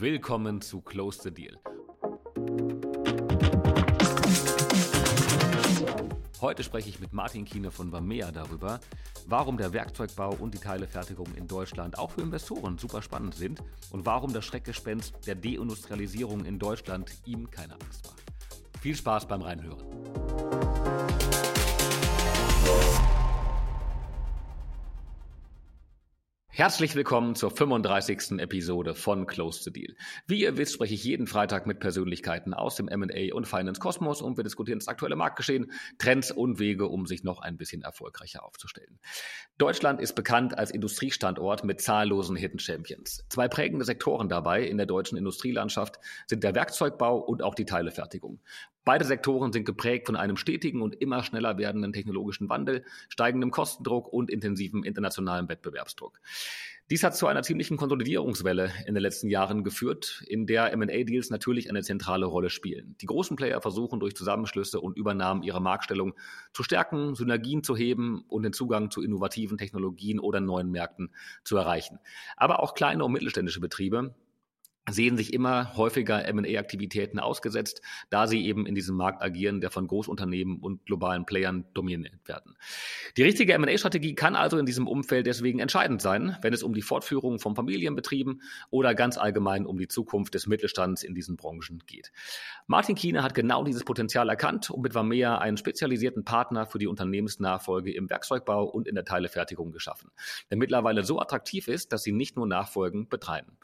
Willkommen zu Close the Deal. Heute spreche ich mit Martin Kiene von Bamea darüber, warum der Werkzeugbau und die Teilefertigung in Deutschland auch für Investoren super spannend sind und warum das Schreckgespenst der Deindustrialisierung in Deutschland ihm keine Angst macht. Viel Spaß beim Reinhören. Herzlich willkommen zur 35. Episode von Close the Deal. Wie ihr wisst, spreche ich jeden Freitag mit Persönlichkeiten aus dem M&A und Finance Kosmos und wir diskutieren das aktuelle Marktgeschehen, Trends und Wege, um sich noch ein bisschen erfolgreicher aufzustellen. Deutschland ist bekannt als Industriestandort mit zahllosen Hidden Champions. Zwei prägende Sektoren dabei in der deutschen Industrielandschaft sind der Werkzeugbau und auch die Teilefertigung. Beide Sektoren sind geprägt von einem stetigen und immer schneller werdenden technologischen Wandel, steigendem Kostendruck und intensivem internationalen Wettbewerbsdruck. Dies hat zu einer ziemlichen Konsolidierungswelle in den letzten Jahren geführt, in der M&A-Deals natürlich eine zentrale Rolle spielen. Die großen Player versuchen durch Zusammenschlüsse und Übernahmen ihre Marktstellung zu stärken, Synergien zu heben und den Zugang zu innovativen Technologien oder neuen Märkten zu erreichen. Aber auch kleine und mittelständische Betriebe sehen sich immer häufiger M&A-Aktivitäten ausgesetzt, da sie eben in diesem Markt agieren, der von Großunternehmen und globalen Playern dominiert werden. Die richtige M&A-Strategie kann also in diesem Umfeld deswegen entscheidend sein, wenn es um die Fortführung von Familienbetrieben oder ganz allgemein um die Zukunft des Mittelstands in diesen Branchen geht. Martin Kiene hat genau dieses Potenzial erkannt und mit Vamea einen spezialisierten Partner für die Unternehmensnachfolge im Werkzeugbau und in der Teilefertigung geschaffen, der mittlerweile so attraktiv ist, dass sie nicht nur Nachfolgen betreiben.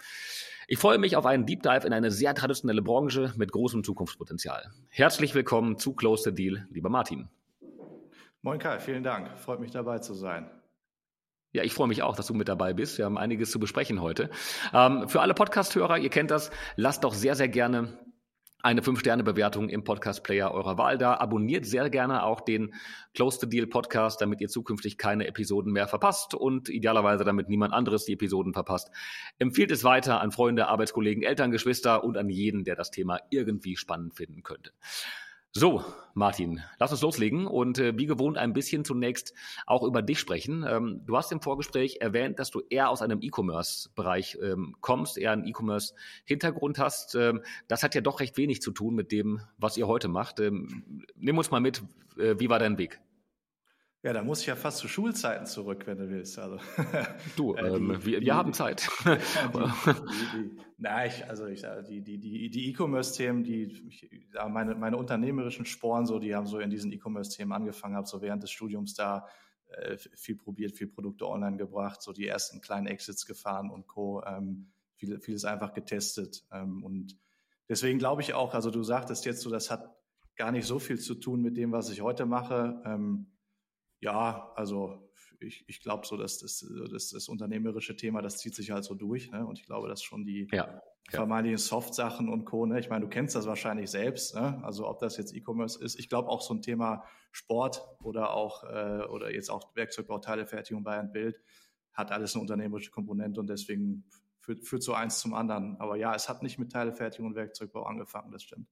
Ich freue mich auf einen Deep Dive in eine sehr traditionelle Branche mit großem Zukunftspotenzial. Herzlich willkommen zu Close the Deal, lieber Martin. Moin Kai, vielen Dank. Freut mich dabei zu sein. Ja, ich freue mich auch, dass du mit dabei bist. Wir haben einiges zu besprechen heute. Ähm, für alle Podcast-Hörer, ihr kennt das, lasst doch sehr, sehr gerne eine 5-Sterne-Bewertung im Podcast-Player eurer Wahl da. Abonniert sehr gerne auch den Close the Deal Podcast, damit ihr zukünftig keine Episoden mehr verpasst und idealerweise damit niemand anderes die Episoden verpasst. Empfiehlt es weiter an Freunde, Arbeitskollegen, Eltern, Geschwister und an jeden, der das Thema irgendwie spannend finden könnte. So, Martin, lass uns loslegen und äh, wie gewohnt ein bisschen zunächst auch über dich sprechen. Ähm, du hast im Vorgespräch erwähnt, dass du eher aus einem E-Commerce-Bereich ähm, kommst, eher einen E-Commerce-Hintergrund hast. Ähm, das hat ja doch recht wenig zu tun mit dem, was ihr heute macht. Ähm, nimm uns mal mit, äh, wie war dein Weg? Ja, da muss ich ja fast zu Schulzeiten zurück, wenn du willst. Also, du, äh, ähm, die, wir, wir die, haben Zeit. die, na, ich, also ich die die die die E-Commerce-Themen, die ich, meine meine unternehmerischen Sporen so, die haben so in diesen E-Commerce-Themen angefangen, habe so während des Studiums da äh, viel probiert, viel Produkte online gebracht, so die ersten kleinen Exits gefahren und co. Ähm, viel, vieles einfach getestet ähm, und deswegen glaube ich auch, also du sagtest jetzt so, das hat gar nicht so viel zu tun mit dem, was ich heute mache. Ähm, ja, also ich, ich glaube so, dass das, das, das unternehmerische Thema, das zieht sich halt so durch. Ne? Und ich glaube, dass schon die ja, vermeintlichen Soft-Sachen und Co. Ne? Ich meine, du kennst das wahrscheinlich selbst. Ne? Also ob das jetzt E-Commerce ist. Ich glaube auch so ein Thema Sport oder auch äh, oder jetzt auch Werkzeugbau, Teilefertigung bei ein Bild hat alles eine unternehmerische Komponente und deswegen führt, führt so eins zum anderen. Aber ja, es hat nicht mit Teilefertigung und Werkzeugbau angefangen, das stimmt.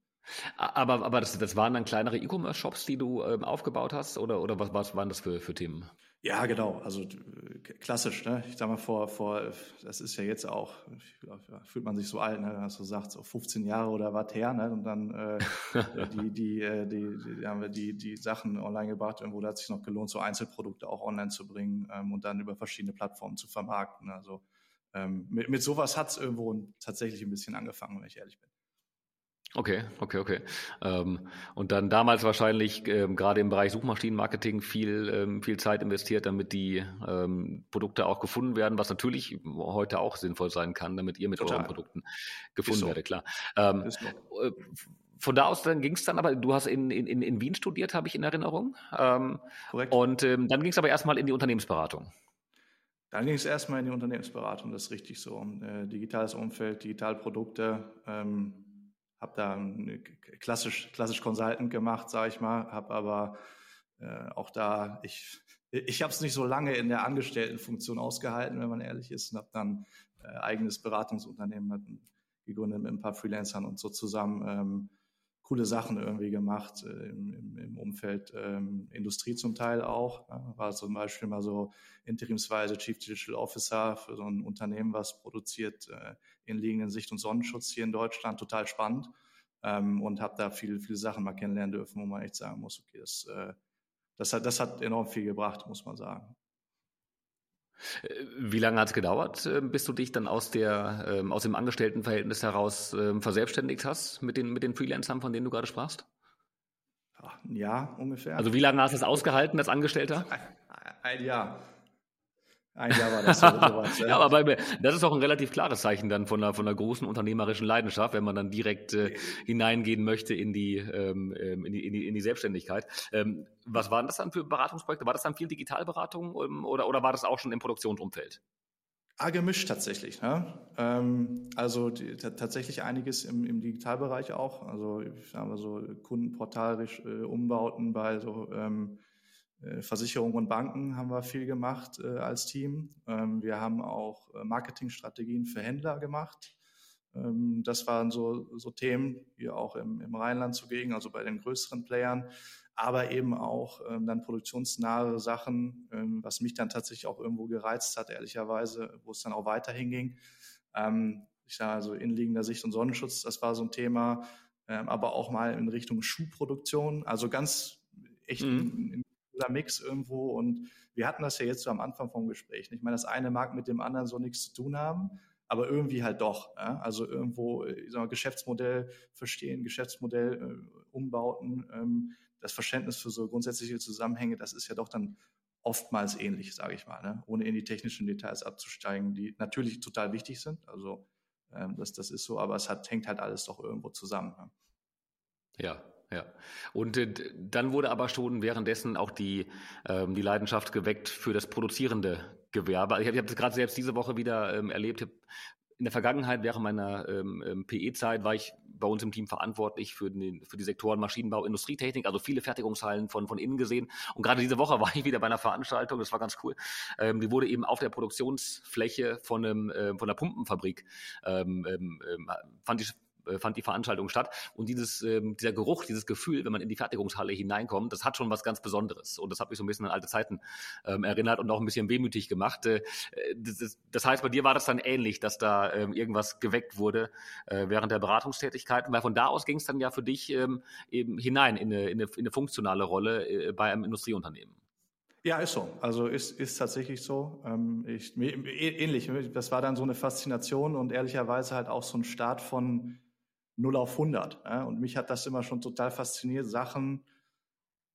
Aber, aber das, das waren dann kleinere E-Commerce-Shops, die du ähm, aufgebaut hast? Oder, oder was, was waren das für, für Themen? Ja, genau. Also klassisch. Ne? Ich sag mal, vor, vor, das ist ja jetzt auch, fühlt man sich so alt, ne? Hast du gesagt, so 15 Jahre oder was her, ne? Und dann äh, die, die, äh, die, die, haben wir die, die Sachen online gebracht, irgendwo da hat es sich noch gelohnt, so Einzelprodukte auch online zu bringen ähm, und dann über verschiedene Plattformen zu vermarkten. Also ähm, mit, mit sowas hat es irgendwo tatsächlich ein bisschen angefangen, wenn ich ehrlich bin. Okay, okay, okay. Ähm, und dann damals wahrscheinlich ähm, gerade im Bereich Suchmaschinenmarketing viel, ähm, viel Zeit investiert, damit die ähm, Produkte auch gefunden werden, was natürlich heute auch sinnvoll sein kann, damit ihr mit Total. euren Produkten gefunden so. werdet, klar. Ähm, so. Äh, von da aus dann ging es dann aber, du hast in, in, in Wien studiert, habe ich in Erinnerung. Ähm, Korrekt. Und dann ging es aber erstmal in die Unternehmensberatung. Dann ging es erstmal in die Unternehmensberatung, das ist richtig so. Äh, digitales Umfeld, Digitalprodukte, ähm, habe da klassisch, klassisch Consultant gemacht, sage ich mal, habe aber äh, auch da, ich, ich habe es nicht so lange in der Angestelltenfunktion ausgehalten, wenn man ehrlich ist, und habe dann äh, eigenes Beratungsunternehmen gegründet mit ein paar Freelancern und so zusammen. Ähm, coole Sachen irgendwie gemacht äh, im, im, Umfeld ähm, Industrie zum Teil auch. Ja, war zum Beispiel mal so interimsweise Chief Digital Officer für so ein Unternehmen, was produziert äh, inliegenden Sicht- und Sonnenschutz hier in Deutschland. Total spannend. Ähm, und habe da viele, viele Sachen mal kennenlernen dürfen, wo man echt sagen muss, okay, das, äh, das, hat, das hat enorm viel gebracht, muss man sagen. Äh, wie lange hat es gedauert, äh, bis du dich dann aus, der, ähm, aus dem Angestelltenverhältnis heraus ähm, verselbstständigt hast mit den, mit den Freelancern, von denen du gerade sprachst? Ein Jahr ungefähr. Also wie lange hast du es ausgehalten als Angestellter? Ein Jahr. Ein Jahr war das so, sowas. ja, aber bei, das ist auch ein relativ klares Zeichen dann von einer, von einer großen unternehmerischen Leidenschaft, wenn man dann direkt äh, hineingehen möchte in die, ähm, ähm in, die, in, die, in die Selbstständigkeit. Ähm, was waren das dann für Beratungsprojekte? War das dann viel Digitalberatung ähm, oder, oder war das auch schon im Produktionsumfeld? Ah, gemischt tatsächlich. Ne? Ähm, also die, tatsächlich einiges im, im Digitalbereich auch. Also ich habe so Kundenportalisch äh, Umbauten bei so ähm, äh, Versicherungen und Banken haben wir viel gemacht äh, als Team. Ähm, wir haben auch äh, Marketingstrategien für Händler gemacht. Ähm, das waren so, so Themen, hier auch im, im Rheinland zugegen, also bei den größeren Playern, aber eben auch ähm, dann produktionsnahe Sachen, ähm, was mich dann tatsächlich auch irgendwo gereizt hat, ehrlicherweise, wo es dann auch weiterhin ging. Ähm, ich sage also inliegender Sicht und Sonnenschutz, das war so ein Thema, ähm, aber auch mal in Richtung Schuhproduktion, also ganz echt mhm. in, cooler Mix irgendwo. Und wir hatten das ja jetzt so am Anfang vom Gespräch. Ich meine, das eine mag mit dem anderen so nichts zu tun haben, aber irgendwie halt doch. Ja? Also irgendwo, ich sag mal, Geschäftsmodell verstehen, Geschäftsmodell äh, umbauten, ähm, das Verständnis für so grundsätzliche Zusammenhänge, das ist ja doch dann oftmals ähnlich, sage ich mal, ne? ohne in die technischen Details abzusteigen, die natürlich total wichtig sind. Also ähm, das, das ist so, aber es hat, hängt halt alles doch irgendwo zusammen. Ne? Ja, ja. Und äh, dann wurde aber schon währenddessen auch die, ähm, die Leidenschaft geweckt für das produzierende Gewerbe. Also ich habe es gerade selbst diese Woche wieder ähm, erlebt. In der Vergangenheit, während meiner ähm, ähm PE-Zeit, war ich bei uns im Team verantwortlich für, den, für die Sektoren Maschinenbau, Industrietechnik, also viele Fertigungshallen von, von innen gesehen. Und gerade diese Woche war ich wieder bei einer Veranstaltung, das war ganz cool. Ähm, die wurde eben auf der Produktionsfläche von, einem, äh, von einer Pumpenfabrik, ähm, ähm, ähm fand ich fand die Veranstaltung statt. Und dieses, ähm, dieser Geruch, dieses Gefühl, wenn man in die Fertigungshalle hineinkommt, das hat schon was ganz Besonderes. Und das hat mich so ein bisschen an alte Zeiten ähm, erinnert und auch ein bisschen wehmütig gemacht. Äh, das, das, heißt, bei dir war das dann ähnlich, dass da ähm, irgendwas geweckt wurde äh, während der Beratungstätigkeit. weil von da aus ging es dann ja für dich ähm, eben hinein in eine, in eine, in eine funktionale Rolle äh, bei einem Industrieunternehmen. Ja, ist so. Also ist, ist tatsächlich so. Ähm, ich, ähnlich. Das war dann so eine Faszination und ehrlicherweise halt auch so ein Start von 0 auf 100. Ja? Und mich hat das immer schon total fasziniert, Sachen,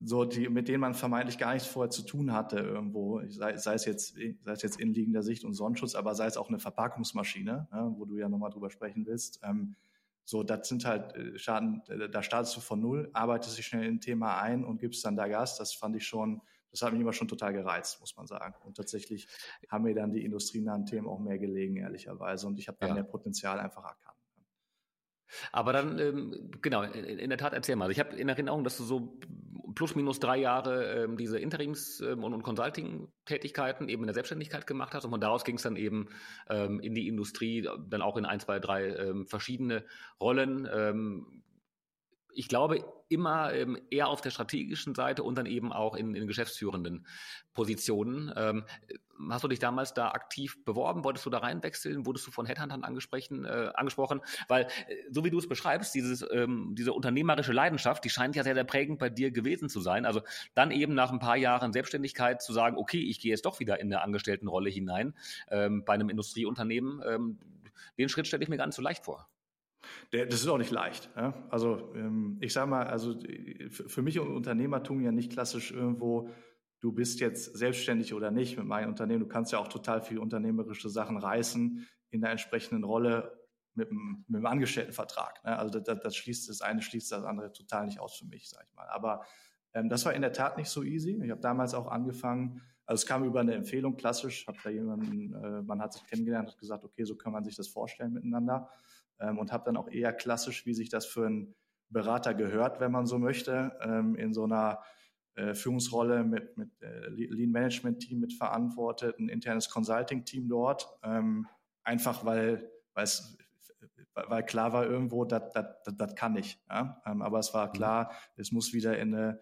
so die, mit denen man vermeintlich gar nichts vorher zu tun hatte irgendwo, sei, sei es jetzt, sei es jetzt inliegender Sicht und Sonnenschutz, aber sei es auch eine Verpackungsmaschine, ja, wo du ja nochmal drüber sprechen willst. Ähm, so, das sind halt äh, Schaden, äh, da startest du von null, arbeitest dich schnell in ein Thema ein und gibst dann da Gas. Das fand ich schon, das hat mich immer schon total gereizt, muss man sagen. Und tatsächlich haben mir dann die industrienahen Themen auch mehr gelegen, ehrlicherweise. Und ich habe dann ja. mehr Potenzial einfach erkannt. Aber dann, ähm, genau, in, in, der Tat erzähl mal. Also ich habe in Erinnerung, dass du so plus minus drei Jahre ähm, diese Interims- ähm, und, und Consulting-Tätigkeiten eben in der Selbstständigkeit gemacht hast und von daraus ging es dann eben ähm, in die Industrie, dann auch in ein, zwei, drei ähm, verschiedene Rollen. Ich glaube, immer ähm, eher auf der strategischen Seite und dann eben auch in, in geschäftsführenden Positionen. Ähm, hast du dich damals da aktiv beworben? Wolltest du da reinwechseln? Wurdest du von Headhuntern angesprochen? Äh, angesprochen? Weil, äh, so wie du es beschreibst, dieses, ähm, diese unternehmerische Leidenschaft, die scheint ja sehr, sehr prägend bei dir gewesen zu sein. Also dann eben nach ein paar Jahren Selbstständigkeit zu sagen, okay, ich gehe jetzt doch wieder in eine Angestelltenrolle hinein ähm, bei einem Industrieunternehmen. Ähm, den Schritt stelle ich mir gar nicht so leicht vor. Der, das ist auch nicht leicht. Ja? Also ähm, ich sage mal, also für mich Unternehmertum ja nicht klassisch irgendwo, du bist jetzt selbstständig oder nicht mit meinem Unternehmen. Du kannst ja auch total viel unternehmerische Sachen reißen in der entsprechenden Rolle mit einem, mit einem Angestelltenvertrag. Ne? Also das, das, schließt das eine schließt das andere total nicht aus für mich, sage ich mal. Aber ähm, das war in der Tat nicht so easy. Ich habe damals auch angefangen, also es kam über eine Empfehlung klassisch, habe da jemanden, äh, man hat sich kennengelernt, hat gesagt, okay, so kann man sich das vorstellen miteinander ähm, und habe dann auch eher klassisch, wie sich das für einen Berater gehört, wenn man so möchte, ähm, in so einer äh, Führungsrolle mit, mit äh, Lean Management Team mit verantwortet, ein internes Consulting Team dort, ähm, einfach weil, es weil klar war irgendwo, das kann ich. Ja? Ähm, aber es war klar, es muss wieder in eine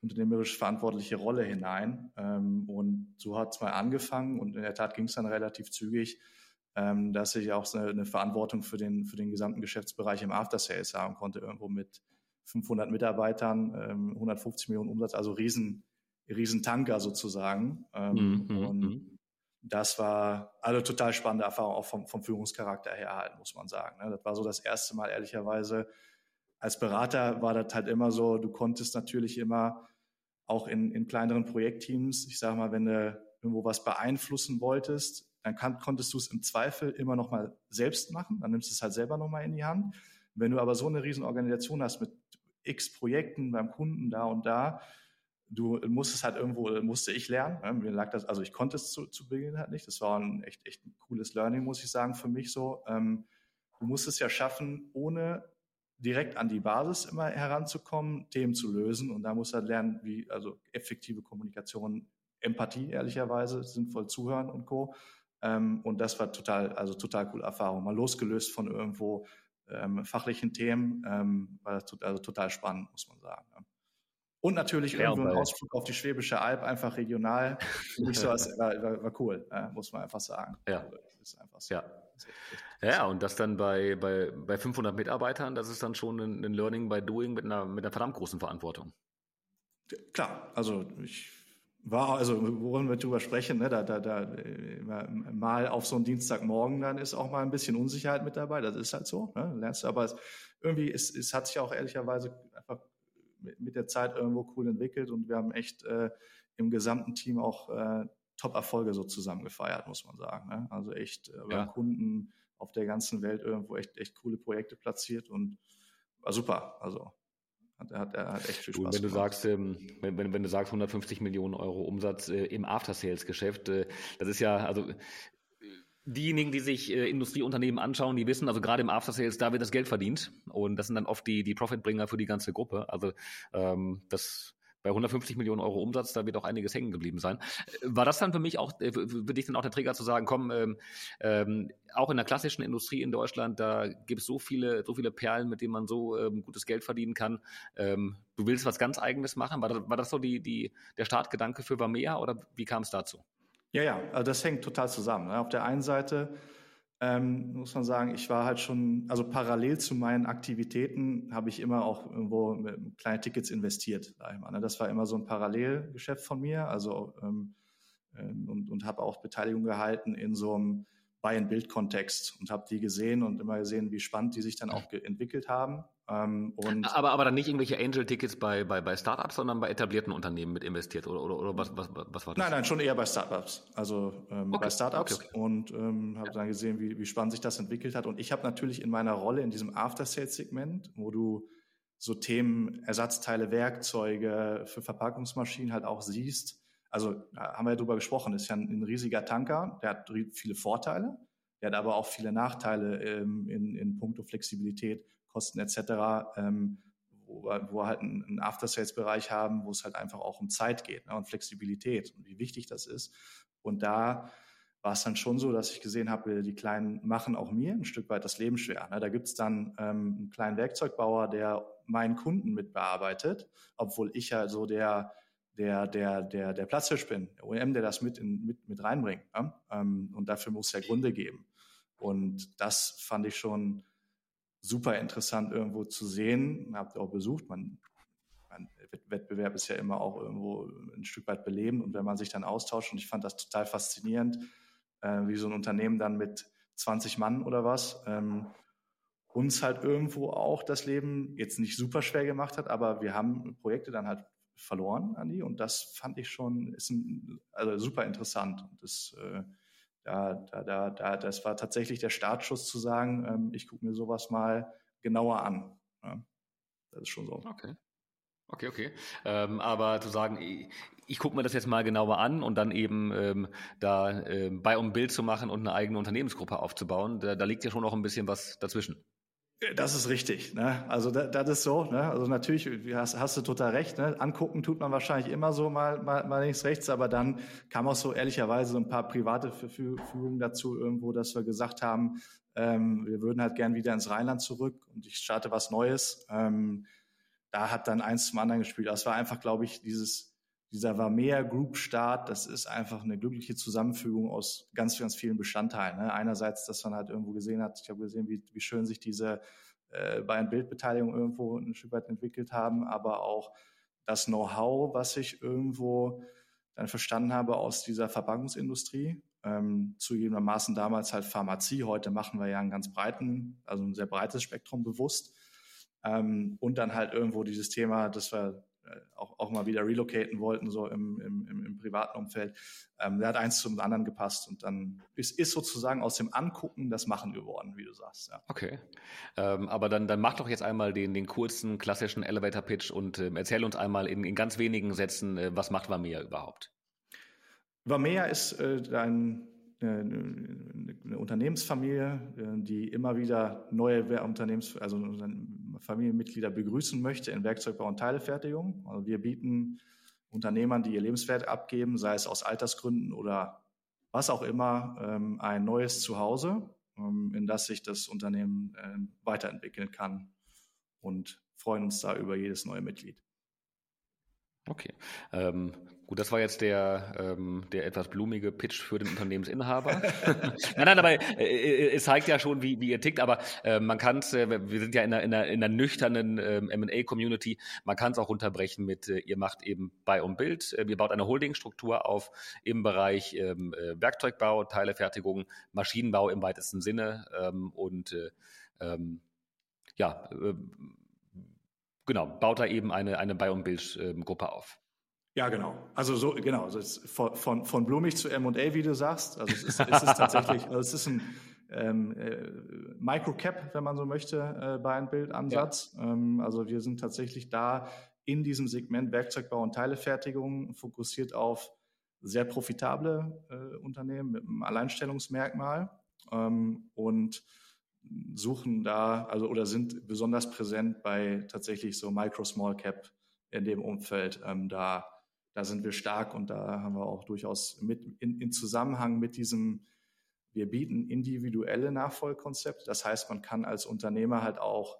unternehmerisch verantwortliche Rolle hinein. Ähm, und so hat es mal angefangen und in der Tat ging es dann relativ zügig, ähm, dass ich auch eine, eine, Verantwortung für den, für den gesamten Geschäftsbereich im After Sales haben konnte, irgendwo mit 500 Mitarbeitern, 150 Millionen Umsatz, also riesen, riesen Tanker sozusagen. Mhm, mhm, und mhm das war also total spannende Erfahrung, auch vom, vom Führungscharakter her halt, muss man sagen. Ne? Das war so das erste Mal, ehrlicherweise. Als Berater war das halt immer so, du konntest natürlich immer auch in, in kleineren Projektteams, ich sage mal, wenn du irgendwo was beeinflussen wolltest, dann kann, konntest du es im Zweifel immer noch mal selbst machen, dann nimmst du es halt selber noch mal in die Hand. Wenn du aber so eine riesen Organisation hast mit x Projekten beim Kunden da und da, du musstest halt irgendwo, musste ich lernen. Ne? Mir lag das, also ich konnte es zu, zu Beginn halt nicht. Das war ein echt, echt ein cooles Learning, muss ich sagen, für mich so. Ähm, du musst es ja schaffen, ohne direkt an die Basis immer heranzukommen, Themen zu lösen. Und da musst du halt lernen, wie, also effektive Kommunikation, Empathie, ehrlicherweise, sinnvoll zuhören und Co. Ähm, und das war total, also total coole Erfahrung. Mal losgelöst von irgendwo ähm, fachlichen Themen, ähm, war das also total spannend, muss man sagen. Ne? Und natürlich ja, irgendwo ein Ausflug auf die Schwäbische Alb, einfach regional. Nicht so, als, war, war, war cool, äh, muss man einfach sagen. Ja. Also, einfach so. Ja. Ja, und das dann bei, bei, bei 500 Mitarbeitern, das ist dann schon ein, ein Learning by Doing mit einer, mit einer verdammt großen Verantwortung. Klar, also ich war, also worin wir drüber sprechen, ne, da, da, da mal auf so einen Dienstagmorgen, dann ist auch mal ein bisschen Unsicherheit mit dabei, das ist halt so, ne, lernst du, aber es, irgendwie, es, es hat sich auch ehrlicherweise einfach mit der Zeit irgendwo cool entwickelt und wir haben echt äh, im gesamten Team auch äh, Top-Erfolge so zusammen gefeiert, muss man sagen. Ne? Also echt äh, ja. Kunden auf der ganzen Welt irgendwo echt, echt coole Projekte platziert und war super. Also hat, hat, hat echt viel Spaß wenn du sagst, ähm, wenn, wenn, wenn, du sagst 150 Millionen Euro Umsatz äh, im After-Sales-Geschäft, äh, das ist ja, also diejenigen, die sich äh, Industrieunternehmen anschauen, die wissen, also gerade im After Sales, da wird das Geld verdient und das sind dann oft die, die Profitbringer für die ganze Gruppe. Also ähm, das bei 150 Millionen Euro Umsatz, da wird auch einiges hängen geblieben sein. War das dann für mich auch, äh, für dich dann auch der Trigger zu sagen, komm, ähm, ähm, auch in der klassischen Industrie in Deutschland, da gibt es so viele, so viele Perlen, mit denen man so ähm, gutes Geld verdienen kann. Ähm, du willst was ganz Eigenes machen. War das, war das so die, die, der Startgedanke für Vamea oder wie kam es dazu? Ja, ja, also das hängt total zusammen. Ne? Auf der einen Seite ähm, muss man sagen, ich war halt schon, also parallel zu meinen Aktivitäten habe ich immer auch irgendwo mit kleine Tickets investiert. Sag ich mal, ne? Das war immer so ein Parallelgeschäft von mir, also ähm, ähm und, und habe auch Beteiligung gehalten in so einem Buy-and-Build-Kontext und habe die gesehen und immer gesehen, wie spannend die sich dann auch entwickelt haben. Ähm, aber, aber dann nicht irgendwelche Angel-Tickets bei, bei, bei Startups, sondern bei etablierten Unternehmen mit investiert oder, oder, oder was, was, was war das? Nein, nein, schon eher bei Startups. Also ähm, okay. bei Startups okay, okay. und ähm, habe dann gesehen, wie, wie spannend sich das entwickelt hat. Und ich habe natürlich in meiner Rolle in diesem After-Sales-Segment, wo du so Themen, Ersatzteile, Werkzeuge für Verpackungsmaschinen halt auch siehst. Also haben wir ja drüber gesprochen, ist ja ein, ein riesiger Tanker, der hat viele Vorteile, der hat aber auch viele Nachteile ähm, in, in puncto Flexibilität Kosten etc., ähm, wo, wir, wo wir halt einen, After-Sales-Bereich haben, wo es halt einfach auch um Zeit geht ne, und Flexibilität und wie wichtig das ist. Und da war es dann schon so, dass ich gesehen habe, die Kleinen machen auch mir ein Stück weit das Leben schwer. Ne? Da gibt es dann ähm, einen kleinen Werkzeugbauer, der meinen Kunden mitbearbeitet, obwohl ich ja so der der, der, der, der Platzhirsch bin, der OEM, der das mit, in, mit, mit reinbringt. Ne? Ähm, und dafür muss es ja Gründe geben. Und das fand ich schon super interessant irgendwo zu sehen. Habt ihr auch besucht. Man, man, Wettbewerb ist ja immer auch irgendwo ein Stück weit belebend und wenn man sich dann austauscht und ich fand das total faszinierend, äh, wie so ein Unternehmen dann mit 20 Mann oder was ähm, uns halt irgendwo auch das Leben jetzt nicht super schwer gemacht hat, aber wir haben Projekte dann halt verloren, Andi, und das fand ich schon ist ein, also super interessant und das äh, da, da, da, da, das war tatsächlich der Startschuss zu sagen, ähm, ich gucke mir sowas mal genauer an. Ja, das ist schon so. Okay. Okay, okay. Ähm, aber zu sagen, ich, ich gucke mir das jetzt mal genauer an und dann eben ähm, da äh, bei um Bild zu machen und eine eigene Unternehmensgruppe aufzubauen, da, da liegt ja schon noch ein bisschen was dazwischen. Das ist richtig. Ne? Also das, das ist so. Ne? Also natürlich hast, hast du total recht. Ne? Angucken tut man wahrscheinlich immer so mal, mal, mal links, rechts, aber dann kam auch so ehrlicherweise so ein paar private Verfügungen dazu irgendwo, dass wir gesagt haben, Ähm, wir würden halt gern wieder ins Rheinland zurück und ich starte was Neues. Ähm, da hat dann eins zum anderen gespielt. Das war einfach, glaube ich, dieses, dieser Vamea Group Start, das ist einfach eine glückliche Zusammenfügung aus ganz, ganz vielen Bestandteilen. Ne? Einerseits, dass man halt irgendwo gesehen hat, ich habe gesehen, wie, wie schön sich diese äh, Bayern Bildbeteiligung irgendwo ein Stück weit entwickelt haben, aber auch das Know-how, was ich irgendwo dann verstanden habe aus dieser Verpackungsindustrie. Ähm, zugegebenermaßen damals halt Pharmazie. Heute machen wir ja einen ganz breiten, also ein sehr breites Spektrum bewusst. Ähm, und dann halt irgendwo dieses Thema, dass wir auch, auch mal wieder relocaten wollten, so im, im, im privaten Umfeld. Ähm, da hat eins zum anderen gepasst und dann ist, ist sozusagen aus dem Angucken das Machen geworden, wie du sagst. Ja. Okay. Ähm, aber dann, dann mach doch jetzt einmal den, den kurzen, klassischen Elevator-Pitch und ähm, erzähl uns einmal in, in ganz wenigen Sätzen, äh, was macht Vamea überhaupt? Vamea ist äh, ein eine Unternehmensfamilie, äh, die immer wieder neue Unternehmens, also Familienmitglieder begrüßen möchte in Werkzeugbau und Teilefertigung. Also wir bieten Unternehmern, die ihr Lebenswert abgeben, sei es aus Altersgründen oder was auch immer, ähm, ein neues Zuhause, ähm, in das sich das Unternehmen äh, weiterentwickeln kann und freuen uns da über jedes neue Mitglied. Okay. Ähm, gut, das war jetzt der, ähm, der etwas blumige Pitch für den Unternehmensinhaber. nein, nein, aber äh, äh, es zeigt ja schon, wie, wie ihr tickt, aber äh, man kann es, äh, wir sind ja in einer, in einer, in einer nüchternen ähm, M&A-Community, man kann es auch unterbrechen mit, äh, ihr macht eben Buy und Bild, äh, ihr baut eine Holdingstruktur auf im Bereich ähm, äh, Werkzeugbau, Teilefertigung, Maschinenbau im weitesten Sinne ähm, und äh, ähm, ja, äh, genau, baut da eben eine, eine Buy- und Build-Gruppe auf. Ja, genau. Also so, genau. Also von, von, von blumig zu M&A, wie du sagst. Also es ist, es ist tatsächlich, also es ist ein ähm, äh, Microcap, wenn man so möchte, äh, Buy and Build Ansatz. Ja. Ähm, also wir sind tatsächlich da in diesem Segment Werkzeugbau und Teilefertigung fokussiert auf sehr profitable äh, Unternehmen mit einem Alleinstellungsmerkmal ähm, und suchen da, also oder sind besonders präsent bei tatsächlich so Micro Small Cap in dem Umfeld. Ähm, da, da sind wir stark und da haben wir auch durchaus mit in, in Zusammenhang mit diesem, wir bieten individuelle Nachfolgekonzepte. Das heißt, man kann als Unternehmer halt auch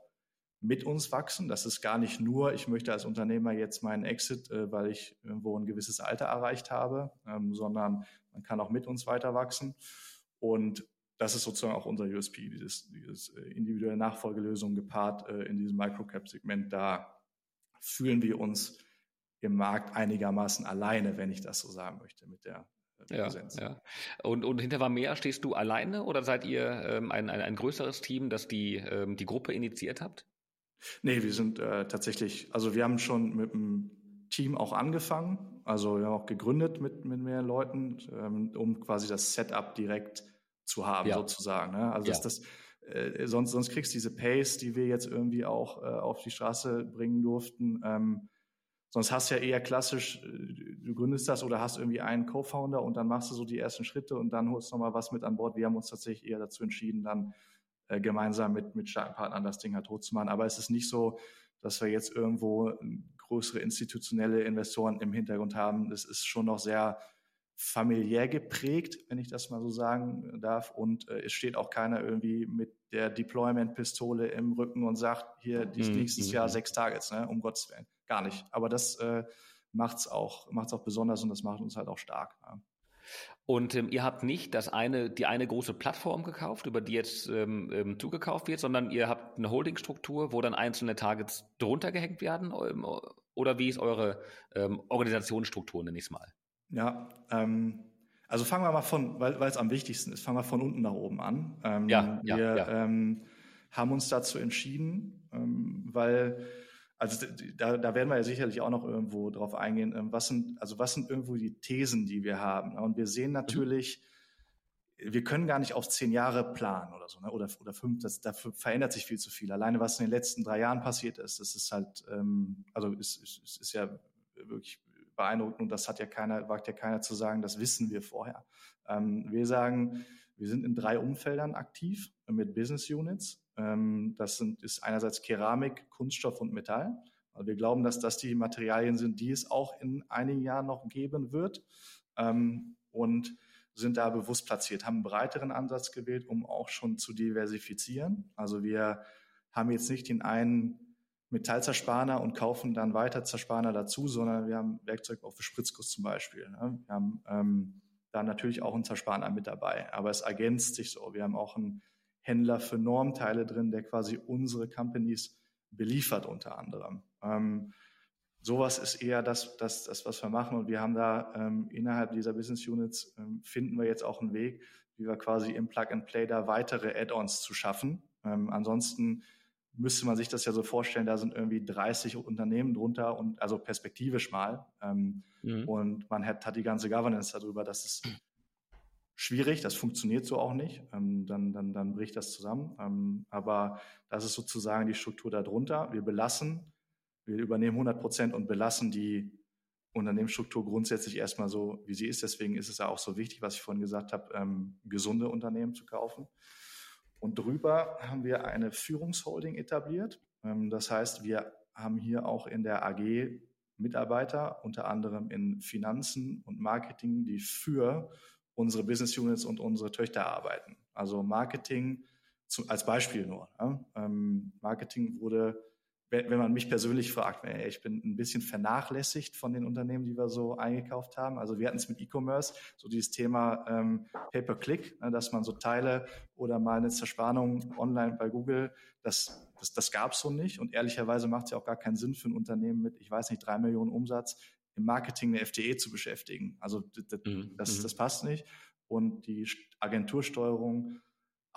mit uns wachsen. Das ist gar nicht nur, ich möchte als Unternehmer jetzt meinen Exit, äh, weil ich irgendwo ein gewisses Alter erreicht habe, ähm, sondern man kann auch mit uns weiter wachsen. Und das ist sozusagen auch unser USP, dieses, dieses äh, individuelle Nachfolgelösung gepaart äh, in diesem Microcap-Segment. Da fühlen wir uns im Markt einigermaßen alleine, wenn ich das so sagen möchte, mit der äh, Präsenz. Ja, ja. Und, und hinter Vamea stehst du alleine oder seid ihr ähm, ein, ein, ein, größeres Team, das die, ähm, die Gruppe initiiert habt? Nee, wir sind äh, tatsächlich, also wir haben schon mit einem Team auch angefangen, also wir haben auch gegründet mit, mit mehr Leuten, ähm, um quasi das Setup direkt zu haben, ja. sozusagen. Ne? Also ja. das, äh, sonst, sonst kriegst du diese Pace, die wir jetzt irgendwie auch äh, auf die Straße bringen durften. Ähm, sonst hast du ja eher klassisch, äh, du gründest das oder hast irgendwie einen Co-Founder und dann machst du so die ersten Schritte und dann holst du nochmal was mit an Bord. Wir haben uns tatsächlich eher dazu entschieden, dann äh, gemeinsam mit, mit starken Partnern das Ding halt hochzumachen. Aber es ist nicht so, dass wir jetzt irgendwo größere institutionelle Investoren im Hintergrund haben. Das ist schon noch sehr familiär geprägt, wenn ich das mal so sagen darf. Und äh, es steht auch keiner irgendwie mit der Deployment-Pistole im Rücken und sagt, hier dies, mhm. nächstes Jahr mhm. sechs Targets, ne, um Gottes Willen. Gar nicht. Aber das äh, macht es auch, macht's auch besonders und das macht uns halt auch stark. Ne? Und ähm, ihr habt nicht das eine, die eine große Plattform gekauft, über die jetzt ähm, ähm, zugekauft wird, sondern ihr habt eine Holdingstruktur, wo dann einzelne Targets drunter gehängt werden? Ähm, oder wie ist eure ähm, Organisationsstruktur, nenne ich es mal? Ja, ähm, also fangen wir mal von, weil es am wichtigsten ist, fangen wir von unten nach oben an. Ähm, ja, ja, wir ja. Ähm, haben uns dazu entschieden, ähm, weil also da, da werden wir ja sicherlich auch noch irgendwo drauf eingehen, ähm, was sind, also was sind irgendwo die Thesen, die wir haben. Und wir sehen natürlich, mhm. wir können gar nicht auf zehn Jahre planen oder so, ne? oder, oder fünf, das, dafür verändert sich viel zu viel. Alleine was in den letzten drei Jahren passiert ist, das ist halt, ähm, also ist, ist, ist ja wirklich beeindruckend und das hat ja keiner, wagt ja keiner zu sagen, das wissen wir vorher. Ähm, wir sagen, wir sind in drei Umfeldern aktiv mit Business Units. Ähm, das sind, ist einerseits Keramik, Kunststoff und Metall. Also wir glauben, dass das die Materialien sind, die es auch in einigen Jahren noch geben wird. Ähm, und sind da bewusst platziert, haben einen breiteren Ansatz gewählt, um auch schon zu diversifizieren. Also wir haben jetzt nicht den einen Metallzerspaner und kaufen dann weiter Zerspaner dazu, sondern wir haben Werkzeug auch für Spritzguss zum Beispiel. Ne? Wir haben ähm, da natürlich auch einen Zerspaner mit dabei, aber es ergänzt sich so. Wir haben auch einen Händler für Normteile drin, der quasi unsere Companies beliefert unter anderem. Ähm, sowas ist eher das, das, das, was wir machen. Und wir haben da ähm, innerhalb dieser Business Units ähm, finden wir jetzt auch einen Weg, wie wir quasi im Plug and Play da weitere Add-ons zu schaffen. Ähm, ansonsten müsste man sich das ja so vorstellen, da sind irgendwie 30 Unternehmen drunter und also perspektivisch mal. Ähm, mhm. Und man hat, hat die ganze Governance darüber. Das ist schwierig, das funktioniert so auch nicht. Ähm, dann, dann, dann bricht das zusammen. Ähm, aber das ist sozusagen die Struktur darunter. Wir belassen wir übernehmen 100 Prozent und belassen die Unternehmensstruktur grundsätzlich erstmal so, wie sie ist. Deswegen ist es ja auch so wichtig, was ich vorhin gesagt habe, ähm, gesunde Unternehmen zu kaufen. Und drüber haben wir eine Führungsholding etabliert. Ähm, das heißt, wir haben hier auch in der AG Mitarbeiter, unter anderem in Finanzen und Marketing, die für unsere Business Units und unsere Töchter arbeiten. Also Marketing als Beispiel nur. Ähm, Marketing wurde wenn man mich persönlich fragt, ich bin ein bisschen vernachlässigt von den Unternehmen, die wir so eingekauft haben. Also wir hatten es mit E-Commerce, so dieses Thema ähm, Pay-per-Click, ne, dass man so Teile oder mal eine Zerspannung online bei Google, das, das, das gab es so nicht. Und ehrlicherweise macht es ja auch gar keinen Sinn für ein Unternehmen mit, ich weiß nicht, drei Millionen Umsatz im Marketing eine FTE zu beschäftigen. Also das, mhm. das, das passt nicht. Und die Agentursteuerung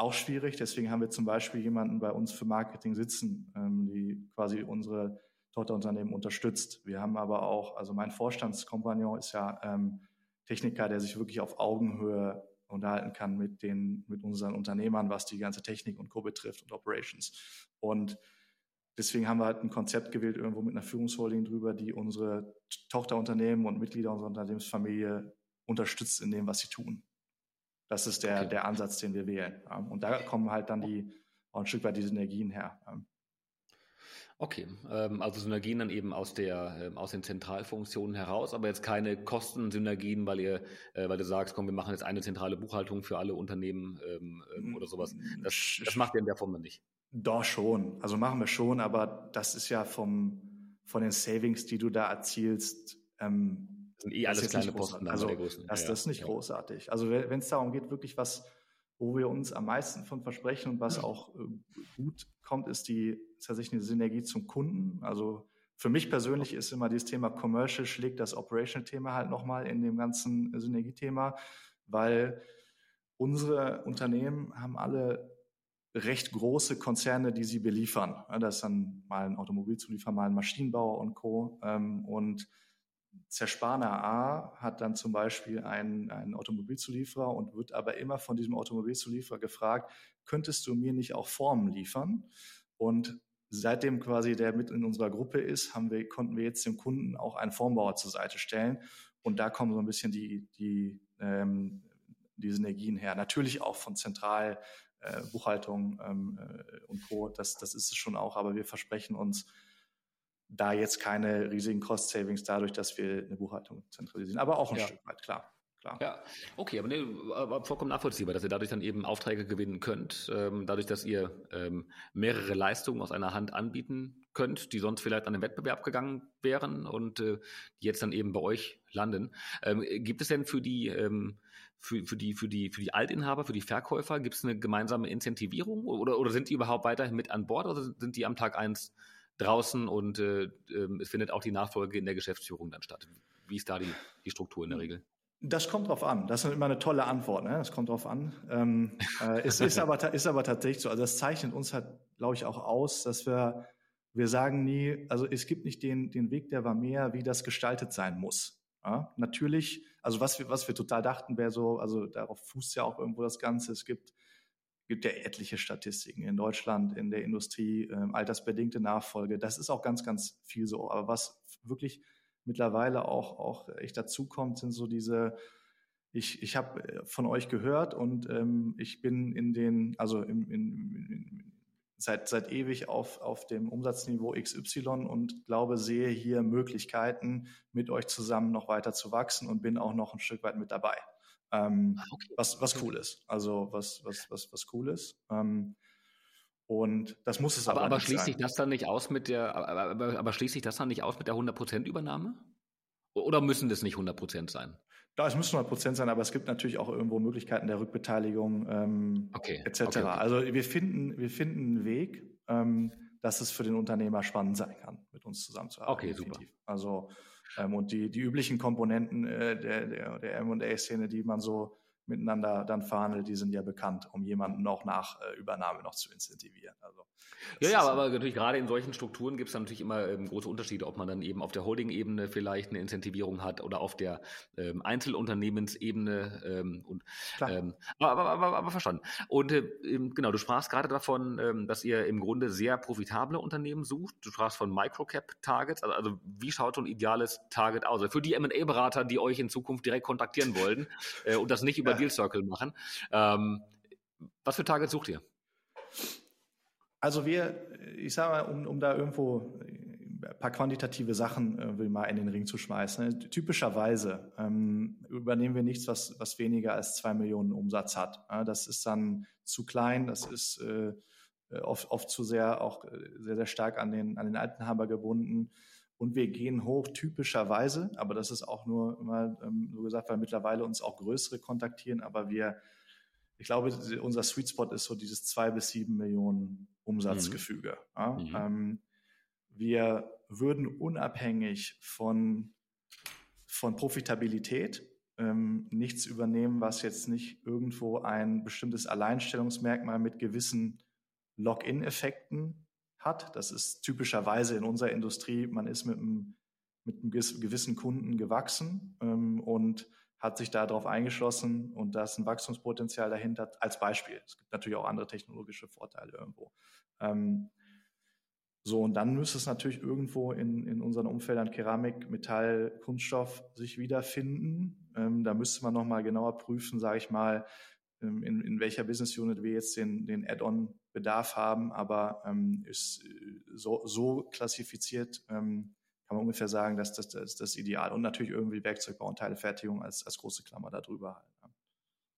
auch schwierig. Deswegen haben wir zum Beispiel jemanden bei uns für Marketing sitzen, ähm, die quasi unsere Tochterunternehmen unterstützt. Wir haben aber auch, also mein Vorstandskompagnon ist ja ähm, Techniker, der sich wirklich auf Augenhöhe unterhalten kann mit den, mit unseren Unternehmern, was die ganze Technik und Co. betrifft und Operations. Und deswegen haben wir halt ein Konzept gewählt, irgendwo mit einer Führungsholding drüber, die unsere Tochterunternehmen und Mitglieder unserer Unternehmensfamilie unterstützt in dem, was sie tun. Das ist der, okay. der Ansatz, den wir wählen. Und da kommen halt dann die, auch ein Stück weit die Synergien her. Okay, ähm, also Synergien dann eben aus der ähm, aus den Zentralfunktionen heraus, aber jetzt keine Kostensynergien, weil ihr äh, weil du sagst, komm, wir machen jetzt eine zentrale Buchhaltung für alle Unternehmen ähm, oder sowas. Das, das macht ihr in der Form dann nicht. Doch schon, also machen wir schon, aber das ist ja vom von den Savings, die du da erzielst, ähm, sind eh alles kleine Posten. Also, das, das ist nicht großartig. Also wenn es darum geht, wirklich was, wo wir uns am meisten von versprechen und was auch äh, gut kommt, ist die tatsächlich eine Synergie zum Kunden. Also für mich persönlich ist immer dieses Thema Commercial schlägt das Operational-Thema halt nochmal in dem ganzen Synergiethema, weil unsere Unternehmen haben alle recht große Konzerne, die sie beliefern. Das ist dann mal ein Automobilzulieferer, mal ein Maschinenbauer und Co. Ähm, und Zerspaner A hat dann zum Beispiel einen, einen Automobilzulieferer und wird aber immer von diesem Automobilzulieferer gefragt, könntest du mir nicht auch Formen liefern? Und seitdem quasi der mit in unserer Gruppe ist, haben wir, konnten wir jetzt dem Kunden auch einen Formbauer zur Seite stellen. Und da kommen so ein bisschen die, die, ähm, die Synergien her. Natürlich auch von Zentralbuchhaltung äh, Buchhaltung ähm, äh, und Co. Das, das ist es schon auch, aber wir versprechen uns, da jetzt keine riesigen Cost Savings dadurch, dass wir eine Buchhaltung zentralisieren, aber auch ein ja. Stück weit, klar. Klar. Ja, okay, aber, nee, aber vollkommen nachvollziehbar, dass ihr dadurch dann eben Aufträge gewinnen könnt, ähm, dadurch, dass ihr ähm, mehrere Leistungen aus einer Hand anbieten könnt, die sonst vielleicht an den Wettbewerb gegangen wären und äh, die jetzt dann eben bei euch landen. Ähm, gibt es denn für die ähm, für, für die für die für die Altinhaber, für die Verkäufer, gibt es eine gemeinsame Incentivierung oder oder sind die überhaupt weiterhin mit an Bord oder sind die am Tag eins draußen und äh, äh, es findet auch die Nachfolge in der Geschäftsführung dann statt. Wie ist da die, die Struktur in der Regel? Das kommt drauf an. Das ist immer eine tolle Antwort. Ne? Das kommt drauf an. Ähm, äh, es ist aber, ist aber tatsächlich so. Also das zeichnet uns halt, glaube ich, auch aus, dass wir, wir sagen nie, also es gibt nicht den, den Weg der Vamea, wie das gestaltet sein muss. Ja? Natürlich, also was wir, was wir total dachten, wäre so, also darauf fußt ja auch irgendwo das Ganze. Es gibt gibt ja etliche Statistiken in Deutschland, in der Industrie, äh, altersbedingte Nachfolge. Das ist auch ganz, ganz viel so. Aber was wirklich mittlerweile auch, auch echt dazukommt, sind so diese, ich, ich habe äh, von euch gehört und ähm, ich bin in den, also im, in, in, seit, seit ewig auf, auf dem Umsatzniveau XY und glaube, sehe hier Möglichkeiten, mit euch zusammen noch weiter zu wachsen und bin auch noch ein Stück weit mit dabei. Ähm, ah, okay. was, was cool ist. Also was, was, was, was cool ist. Ähm, und das muss es aber, aber, aber schließt sich das dann nicht aus mit der, aber, aber, aber schließt sich das dann nicht aus mit der 100% Übernahme? Oder müssen das nicht 100% sein? Da, es müssen 100% sein, aber es gibt natürlich auch irgendwo Möglichkeiten der Rückbeteiligung ähm, okay. etc. Okay. Also wir finden, wir finden einen Weg, ähm, dass es für den Unternehmer spannend sein kann, mit uns zusammenzuarbeiten. Okay, definitiv. super. Also und die, die üblichen Komponenten äh, der, der, der M&A-Szene, die man so miteinander dann verhandelt, die sind ja bekannt, um jemanden auch nach äh, Übernahme noch zu incentivieren. Also, ja, ja, aber, aber natürlich gerade in solchen Strukturen gibt es natürlich immer ähm, große Unterschiede, ob man dann eben auf der Holding-Ebene vielleicht eine Incentivierung hat oder auf der ähm, Einzelunternehmensebene. Ähm, und, ähm, aber, aber, aber, aber, verstanden. Und äh, genau, du sprachst gerade davon, ähm, dass ihr im Grunde sehr profitable Unternehmen sucht. Du sprachst von Microcap-Targets. Also, also wie schaut so ein ideales Target aus? Also für die M&A-Berater, die euch in Zukunft direkt kontaktieren wollen äh, und das nicht über ja. Deal Circle machen. Ähm, was für Targets sucht ihr? Also wir, ich sage mal, um, um da irgendwo ein paar quantitative Sachen äh, mal in den Ring zu schmeißen. Typischerweise ähm, übernehmen wir nichts, was, was weniger als zwei Millionen Umsatz hat. Ja, das ist dann zu klein, das ist äh, oft, oft zu sehr auch äh, sehr, sehr stark an den, an den Altenhaber gebunden. Und wir gehen hoch typischerweise, aber das ist auch nur immer ähm, so gesagt, weil mittlerweile uns auch größere kontaktieren, aber wir, ich glaube, unser Sweet Spot ist so dieses zwei bis sieben Millionen Umsatzgefüge. Mhm. Ja? Mhm. Ähm, wir würden unabhängig von, von Profitabilität ähm, nichts übernehmen, was jetzt nicht irgendwo ein bestimmtes Alleinstellungsmerkmal mit gewissen Login-Effekten hat. Das ist typischerweise in unserer Industrie, man ist mit einem, mit einem gewissen Kunden gewachsen ähm, und hat sich darauf eingeschlossen und da ist ein Wachstumspotenzial dahinter als Beispiel. Es gibt natürlich auch andere technologische Vorteile irgendwo. Ähm, so, und dann müsste es natürlich irgendwo in, in unseren Umfeldern Keramik, Metall, Kunststoff sich wiederfinden. Ähm, da müsste man nochmal genauer prüfen, sage ich mal, ähm, in, in welcher Business Unit wir jetzt den, den Add-on-Bedarf haben, aber ähm, ist äh, so, so klassifiziert, ähm, kann man ungefähr sagen, dass das, das, das Ideal. Und natürlich irgendwie Werkzeugbau und Teilefertigung als, als große Klammer darüber halt. Ne?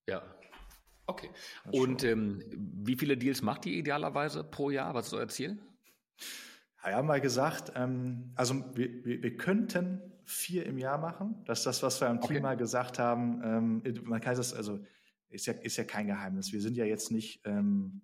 Ja. Okay. Und ähm, wie viele Deals macht ihr idealerweise pro Jahr? Was ist euer Ziel? Ja, wir haben mal gesagt, ähm, also wir, wir, wir könnten vier im Jahr machen. Das ist das, was wir am okay. Team mal gesagt haben. Ähm, man kann das, also ist ja, ist ja kein Geheimnis. Wir sind ja jetzt nicht ähm,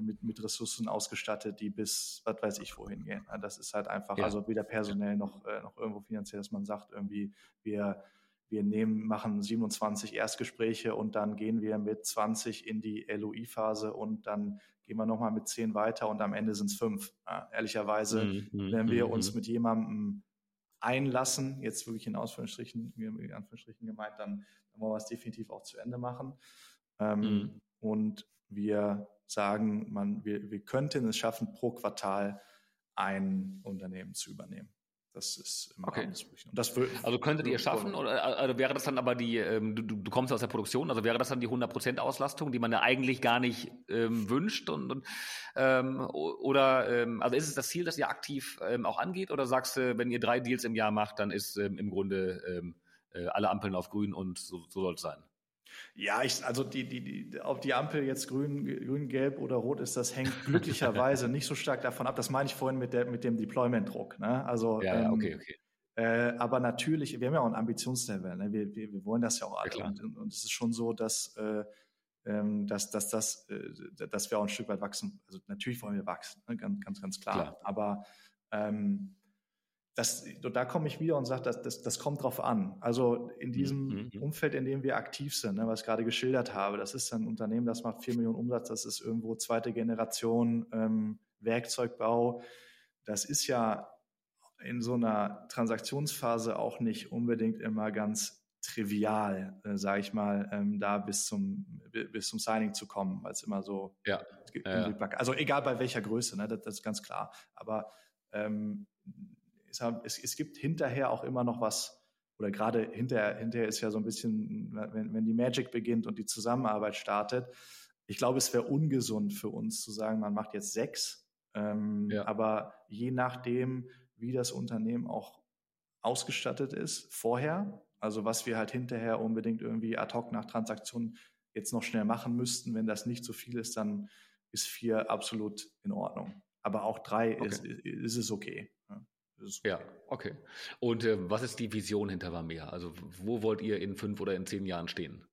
mit, mit Ressourcen ausgestattet, die bis, was weiß ich, wohin gehen. Das ist halt einfach, ja. also weder personell noch, äh, noch irgendwo finanziell, dass man sagt, irgendwie, wir, wir nehmen, machen 27 Erstgespräche und dann gehen wir mit 20 in die LOI-Phase und dann gehen wir nochmal mit 10 weiter und am Ende sind es fünf. Ja, ehrlicherweise, mhm, wenn wir mhm, uns mhm. mit jemandem einlassen, jetzt wirklich in Ausführungsstrichen, in Anführungsstrichen gemeint, dann, dann wollen wir es definitiv auch zu Ende machen. Ähm. Und wir sagen, man, wir, wir könnten es schaffen, pro Quartal ein Unternehmen zu übernehmen. Das ist im okay. Rahmen Und das also könntet ihr schaffen, oder also wäre das dann aber die, ähm, du, du kommst aus der Produktion, also wäre das dann die 100% Auslastung, die man ja eigentlich gar nicht ähm, wünscht? Und, und ähm, oder ähm, also ist es das Ziel, das ihr aktiv ähm, auch angeht, oder sagst du, wenn ihr drei Deals im Jahr macht, dann ist ähm, im Grunde ähm, äh, alle Ampeln auf grün und so, so soll es sein? Ja, ich, also die, die, die, ob die Ampel jetzt grün, grün, gelb oder rot ist, das hängt glücklicherweise nicht so stark davon ab. Das meine ich vorhin mit, der, mit dem Deployment-Druck. Ne? Also, ja, ähm, okay, okay. Äh, aber natürlich, wir haben ja auch ein Ambitionslevel. Ne? Wir, wir, wir wollen das ja auch alle. Ja, und, und, es ist schon so, dass, äh, ähm, dass, dass, dass, äh, dass wir auch ein Stück weit wachsen. Also natürlich wollen wir wachsen, ne? ganz, ganz, ganz klar. klar. Aber ähm, das, da komme ich wieder und sage, das, das, das kommt drauf an. Also in diesem mhm. mhm. Umfeld, in dem wir aktiv sind, ne, was ich gerade geschildert habe, das ist ein Unternehmen, das macht vier Millionen Umsatz, das ist irgendwo zweite Generation ähm, Werkzeugbau. Das ist ja in so einer Transaktionsphase auch nicht unbedingt immer ganz trivial, äh, sage ich mal, ähm, da bis zum bis zum Signing zu kommen, weil es immer so ja. ja. also egal bei welcher Größe, ne, das, das ist ganz klar. Aber ähm, es, es gibt hinterher auch immer noch was, oder gerade hinterher, hinterher ist ja so ein bisschen, wenn, wenn die Magic beginnt und die Zusammenarbeit startet, ich glaube, es wäre ungesund für uns zu sagen, man macht jetzt sechs. Ähm, ja. Aber je nachdem, wie das Unternehmen auch ausgestattet ist vorher, Also was wir halt hinterher unbedingt irgendwie ad hoc nach Transaktionen jetzt noch schnell machen müssten, wenn das nicht so viel ist, dann ist vier absolut in Ordnung. Aber auch drei okay. ist, ist, es okay. Ja, okay. Und äh, was ist die Vision hinter Vamea? Also wo wollt ihr in fünf oder in zehn Jahren stehen?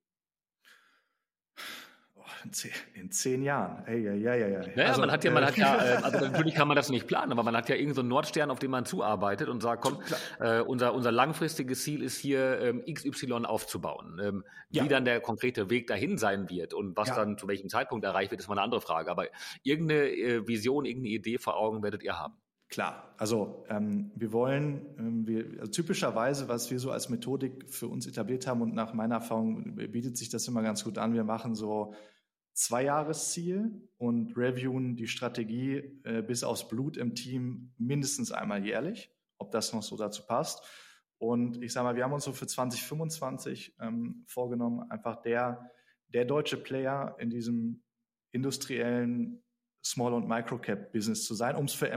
in, zehn, in zehn Jahren. Hey, ja, ja, ja, ja. Naja, also, man hat ja, man äh, hat ja, äh, also natürlich kann man das nicht planen, aber man hat ja irgendeinen so Nordstern, auf den man zuarbeitet und sagt, komm, äh, unser, unser langfristiges Ziel ist hier ähm, XY aufzubauen. Ähm, ja. Wie dann der konkrete Weg dahin sein wird und was ja. dann zu welchem Zeitpunkt erreicht wird, ist mal eine andere Frage. Aber irgendeine äh, Vision, irgendeine Idee vor Augen werdet ihr haben. Klar, also ähm, wir wollen, ähm, wir, also typischerweise, was wir so als Methodik für uns etabliert haben und nach meiner Erfahrung bietet sich das immer ganz gut an, wir machen so Zweijahresziel und reviewen die Strategie äh, bis aufs Blut im Team mindestens einmal jährlich, ob das noch so dazu passt. Und ich sage mal, wir haben uns so für 2025 ähm, vorgenommen, einfach der, der deutsche Player in diesem industriellen Small- und Microcap-Business zu sein, um es für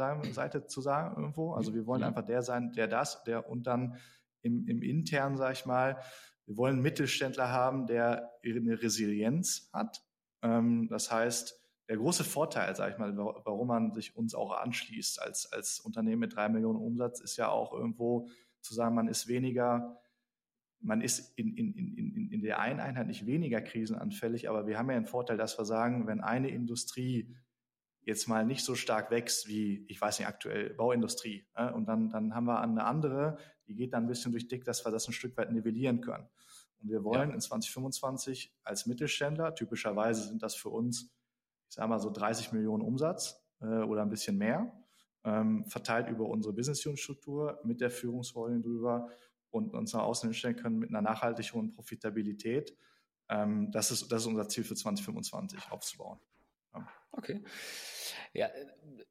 M&A-Seite zu sagen irgendwo. Also wir wollen mhm. einfach der sein, der das, der und dann im, im intern, sag ich mal, wir wollen einen Mittelständler haben, der eine Resilienz hat. Ähm, das heißt, der große Vorteil, sage ich mal, warum man sich uns auch anschließt als, als Unternehmen mit drei Millionen Umsatz, ist ja auch irgendwo zu sagen, man ist weniger, man ist in, in, in, in der einen Einheit nicht weniger krisenanfällig, aber wir haben ja einen Vorteil, dass wir sagen, wenn eine Industrie jetzt mal nicht so stark wächst wie, ich weiß nicht, aktuell Bauindustrie. Äh, und dann, dann haben wir eine andere, die geht dann ein bisschen durch dick, dass wir das ein Stück weit nivellieren können. Und wir wollen ja. in 2025 als Mittelständler, typischerweise sind das für uns, ich sage mal so 30 Millionen Umsatz äh, oder ein bisschen mehr, ähm, verteilt über unsere Business Unit Struktur mit der Führungsrollen drüber und uns nach außen hinstellen können mit einer nachhaltig hohen Profitabilität. Ähm, das, ist, das ist unser Ziel für 2025 aufzubauen. Okay. Ja,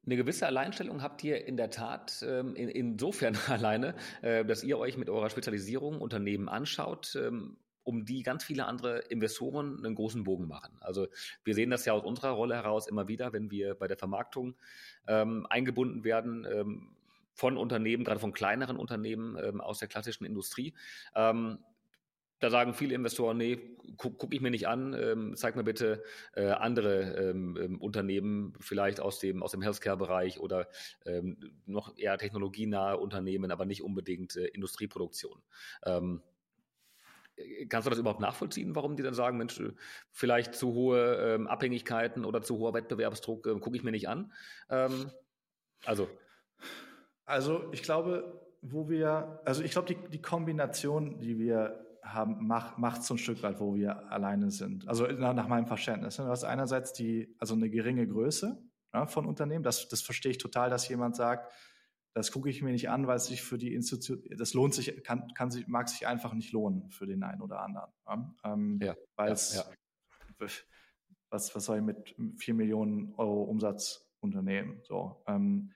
eine gewisse Alleinstellung habt ihr in der Tat ähm, in, insofern alleine, äh, dass ihr euch mit eurer Spezialisierung Unternehmen anschaut, ähm, um die ganz viele andere Investoren einen großen Bogen machen. Also wir sehen das ja aus unserer Rolle heraus immer wieder, wenn wir bei der Vermarktung ähm, eingebunden werden ähm, von Unternehmen, gerade von kleineren Unternehmen ähm, aus der klassischen Industrie. Ähm, da sagen viele Investoren, nee, gucke guck ich mir nicht an, ähm, zeig mir bitte äh, andere ähm, ähm, Unternehmen, vielleicht aus dem, aus dem Healthcare-Bereich oder ähm, noch eher technologienahe Unternehmen, aber nicht unbedingt äh, Industrieproduktion. Ähm, kannst du das überhaupt nachvollziehen, warum die dann sagen, Mensch, vielleicht zu hohe ähm, Abhängigkeiten oder zu hoher Wettbewerbsdruck äh, gucke ich mir nicht an? also. Also ich glaube, wo wir, also ich glaube, die, die Kombination, die wir haben, macht, macht so ein Stück weit, wo wir alleine sind. Also nach, nach meinem Verständnis. Ne? Du hast einerseits die, also eine geringe Größe ja, von Unternehmen. Das, das verstehe ich total, dass jemand sagt, das gucke ich mir nicht an, weil es sich für die Institution, das lohnt sich, kann, kann sich, mag sich einfach nicht lohnen für den einen oder anderen. Ja? Ähm, ja, weil es, ja, was, was soll ich mit vier Millionen Euro Umsatz unternehmen? So, ähm,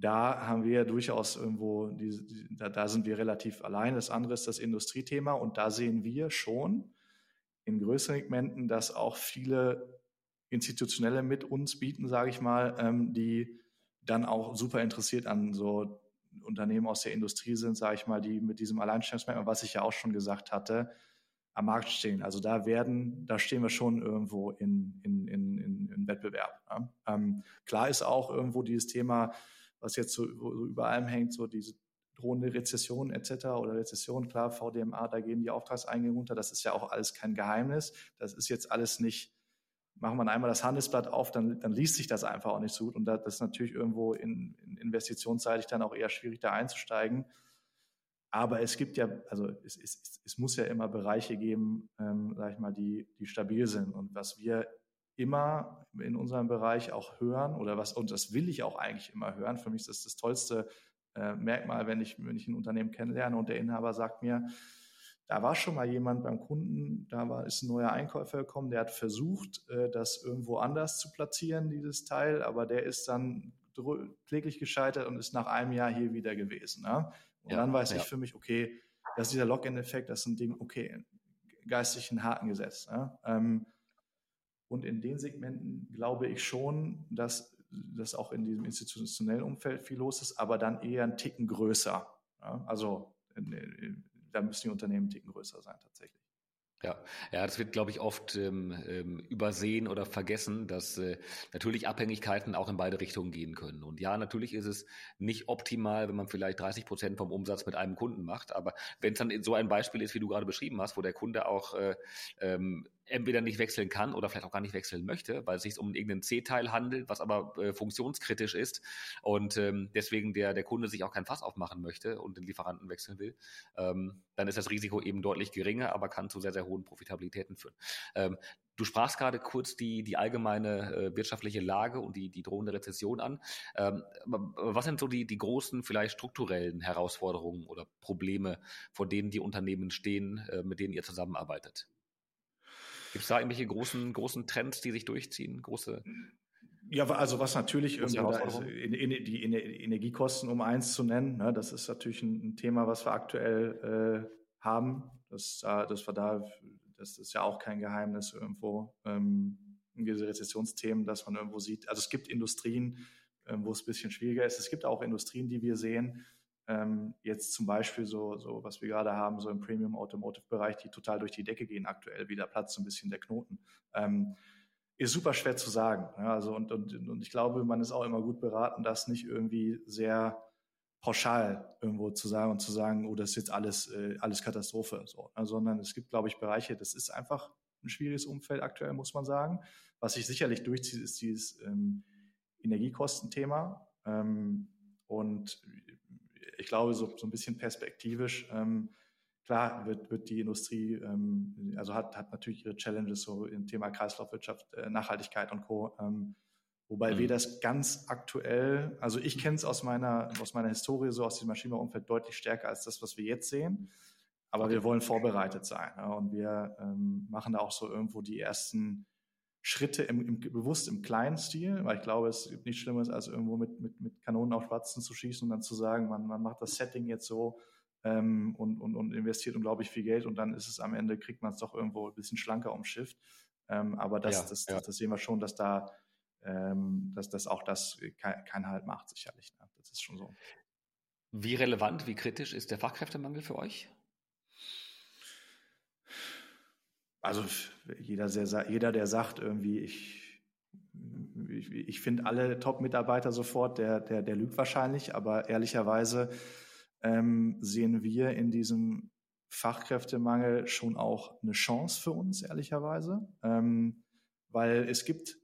da haben wir durchaus irgendwo, die, die, da, da, sind wir relativ allein. Das andere ist das Industriethema und da sehen wir schon in größeren Segmenten, dass auch viele institutionelle mit uns bieten, sage ich mal, ähm, die dann auch super interessiert an so Unternehmen aus der Industrie sind, sage ich mal, die mit diesem Alleinstellungsmerkmal, was ich ja auch schon gesagt hatte, am Markt stehen. Also da werden, da stehen wir schon irgendwo in, in, in, in Wettbewerb. Ja. Ähm, klar ist auch irgendwo dieses Thema, was jetzt so, so über allem hängt, so diese drohende Rezession etc. oder Rezession, klar, VDMA, da gehen die Auftragseingänge runter. Das ist ja auch alles kein Geheimnis. Das ist jetzt alles nicht, machen wir einmal das Handelsblatt auf, dann, dann liest sich das einfach auch nicht so gut. Und das ist natürlich irgendwo in, in investitionsseitig dann auch eher schwierig, da einzusteigen. Aber es gibt ja, also es, es, es muss ja immer Bereiche geben, ähm, sag ich mal, die, die stabil sind. Und was wir immer in unserem Bereich auch hören oder was, und das will ich auch eigentlich immer hören. Für mich ist das das tollste äh, Merkmal, wenn ich, wenn ich ein Unternehmen kennenlerne und der Inhaber sagt mir, da war schon mal jemand beim Kunden, da war, ist ein neuer Einkäufer gekommen, der hat versucht, äh, das irgendwo anders zu platzieren, dieses Teil, aber der ist dann kläglich gescheitert und ist nach einem Jahr hier wieder gewesen. Ne? Und ja, dann weiß ja. ich für mich, okay, das ist dieser Login-Effekt, das ist ein Ding, okay, geistig ein Haken gesetzt. Ne? Ähm, und in den Segmenten glaube ich schon, dass das auch in diesem institutionellen Umfeld viel los ist, aber dann eher ein Ticken größer. Ja, also da müssen die Unternehmen einen Ticken größer sein tatsächlich. Ja, ja, das wird, glaube ich, oft ähm, ähm, übersehen oder vergessen, dass äh, natürlich Abhängigkeiten auch in beide Richtungen gehen können. Und ja, natürlich ist es nicht optimal, wenn man vielleicht 30 Prozent vom Umsatz mit einem Kunden macht. Aber wenn es dann so ein Beispiel ist, wie du gerade beschrieben hast, wo der Kunde auch äh, ähm, entweder nicht wechseln kann oder vielleicht auch gar nicht wechseln möchte, weil es sich um irgendeinen C-Teil handelt, was aber äh, funktionskritisch ist und ähm, deswegen der, der Kunde sich auch kein Fass aufmachen möchte und den Lieferanten wechseln will, ähm, dann ist das Risiko eben deutlich geringer, aber kann zu sehr, sehr hohen Profitabilitäten führen. Ähm, du sprachst gerade kurz die, die allgemeine äh, wirtschaftliche Lage und die, die drohende Rezession an. Ähm, was sind so die, die großen, vielleicht strukturellen Herausforderungen oder Probleme, vor denen die Unternehmen stehen, äh, mit denen ihr zusammenarbeitet? Gibt es da irgendwelche großen, großen Trends, die sich durchziehen? Große ja, also was natürlich irgendwie da ist, in, in, die Energiekosten, um eins zu nennen, ne, das ist natürlich ein, Thema, was wir aktuell äh, haben. Das, äh, das wir da, das ist ja auch kein Geheimnis irgendwo, ähm, diese Rezessionsthemen, dass man irgendwo sieht. Also es gibt Industrien, ähm, wo es ein bisschen schwieriger ist. Es gibt auch Industrien, die wir sehen, ähm, jetzt zum Beispiel so, so, was wir gerade haben, so im Premium Automotive Bereich, die total durch die Decke gehen aktuell, wieder platzt so ein bisschen der Knoten. Ähm, ist super schwer zu sagen. Ja, also und, und, und ich glaube, man ist auch immer gut beraten, das nicht irgendwie sehr pauschal irgendwo zu sagen und zu sagen, oh, das ist jetzt alles, äh, alles Katastrophe, so, ja, sondern es gibt, glaube ich, Bereiche, das ist einfach ein schwieriges Umfeld aktuell, muss man sagen. Was sich sicherlich durchzieht, ist dieses ähm, Energiekostenthema. Ähm, und ich glaube, so, so ein bisschen perspektivisch, ähm, klar wird, wird die Industrie, ähm, also hat, hat natürlich ihre Challenges so im Thema Kreislaufwirtschaft, äh, Nachhaltigkeit und Co. Ähm, wobei mhm. wir das ganz aktuell, also ich kenne es aus meiner, aus meiner Historie, so aus diesem Maschinenbauumfeld deutlich stärker als das, was wir jetzt sehen. Aber okay. wir wollen vorbereitet sein. Ja, und wir ähm, machen da auch so irgendwo die ersten Schritte im, im, bewusst im kleinen Stil, weil ich glaube, es gibt nichts Schlimmes, als irgendwo mit, mit, mit Kanonen auf Spatzen zu schießen und dann zu sagen, man, man macht das Setting jetzt so ähm, und, und, und investiert unglaublich viel Geld und dann ist es am Ende, kriegt man es doch irgendwo ein bisschen schlanker umschifft. Ähm, aber das, ja, das, ja. Das, das, sehen wir schon, dass da ähm, dass, dass auch das kein, kein Halt macht, sicherlich. Ne? Das ist schon so. Wie relevant, wie kritisch ist der Fachkräftemangel für euch? Also jeder, sehr, jeder der sagt irgendwie, ich, ich, ich finde alle Top-Mitarbeiter sofort, der, der, der lügt wahrscheinlich, aber ehrlicherweise ähm, sehen wir in diesem Fachkräftemangel schon auch eine Chance für uns, ehrlicherweise. Ähm, weil es gibt,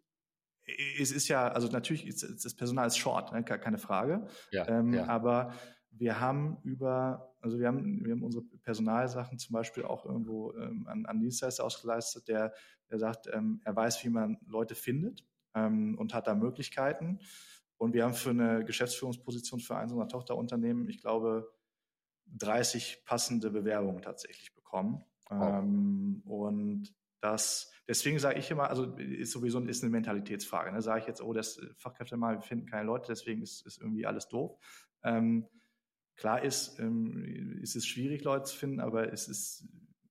es ist ja, also natürlich ist das Personal ist short, ne, keine Frage. Ja, ähm, ja. Aber wir haben über, also wir haben, wir haben unsere Personalsachen zum Beispiel auch irgendwo ähm, an, an Dienstleister ausgeleistet, der, der sagt, ähm, er weiß, wie man Leute findet ähm, und hat da Möglichkeiten. Und wir haben für eine Geschäftsführungsposition für eins unserer Tochterunternehmen, ich glaube, 30 passende Bewerbungen tatsächlich bekommen. Ähm, und das, deswegen sage ich immer, also ist sowieso ist eine Mentalitätsfrage. Ne? Sage ich jetzt, oh, das Fachkräfte mal, wir finden keine Leute, deswegen ist, ist irgendwie alles doof. Ähm, Klar ist, ähm, ist es schwierig, Leute zu finden, aber es ist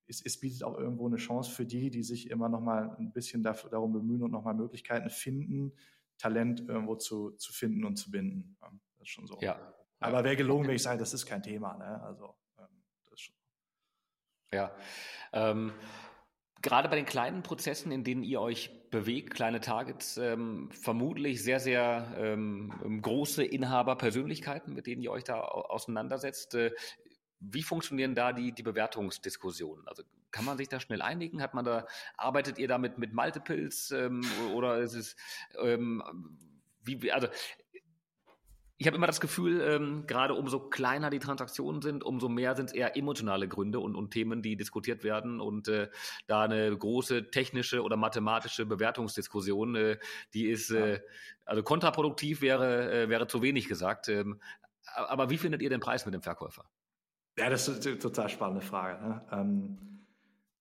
es, es bietet auch irgendwo eine Chance für die, die sich immer noch mal ein bisschen dafür, darum bemühen und noch mal Möglichkeiten finden, Talent irgendwo zu, zu finden und zu binden. Das ist schon so. Ja. Aber wäre gelogen, wenn ich sage, das ist kein Thema. Ne? Also ähm, das ist schon. Ja. Ähm, gerade bei den kleinen Prozessen, in denen ihr euch bewegt, kleine Targets, ähm, vermutlich sehr, sehr ähm, große Inhaberpersönlichkeiten, mit denen ihr euch da auseinandersetzt. Äh, wie funktionieren da die, die Bewertungsdiskussionen? Also kann man sich da schnell einigen? Hat man da, arbeitet ihr damit mit Multiples ähm, oder ist es ähm, wie, also ich habe immer das Gefühl, ähm, gerade umso kleiner die Transaktionen sind, umso mehr sind es eher emotionale Gründe und, und Themen, die diskutiert werden und äh, da eine große technische oder mathematische Bewertungsdiskussion, äh, die ist äh, also kontraproduktiv wäre äh, wäre zu wenig gesagt. Ähm, aber wie findet ihr den Preis mit dem Verkäufer? Ja, das ist eine total spannende Frage. Ne? Ähm,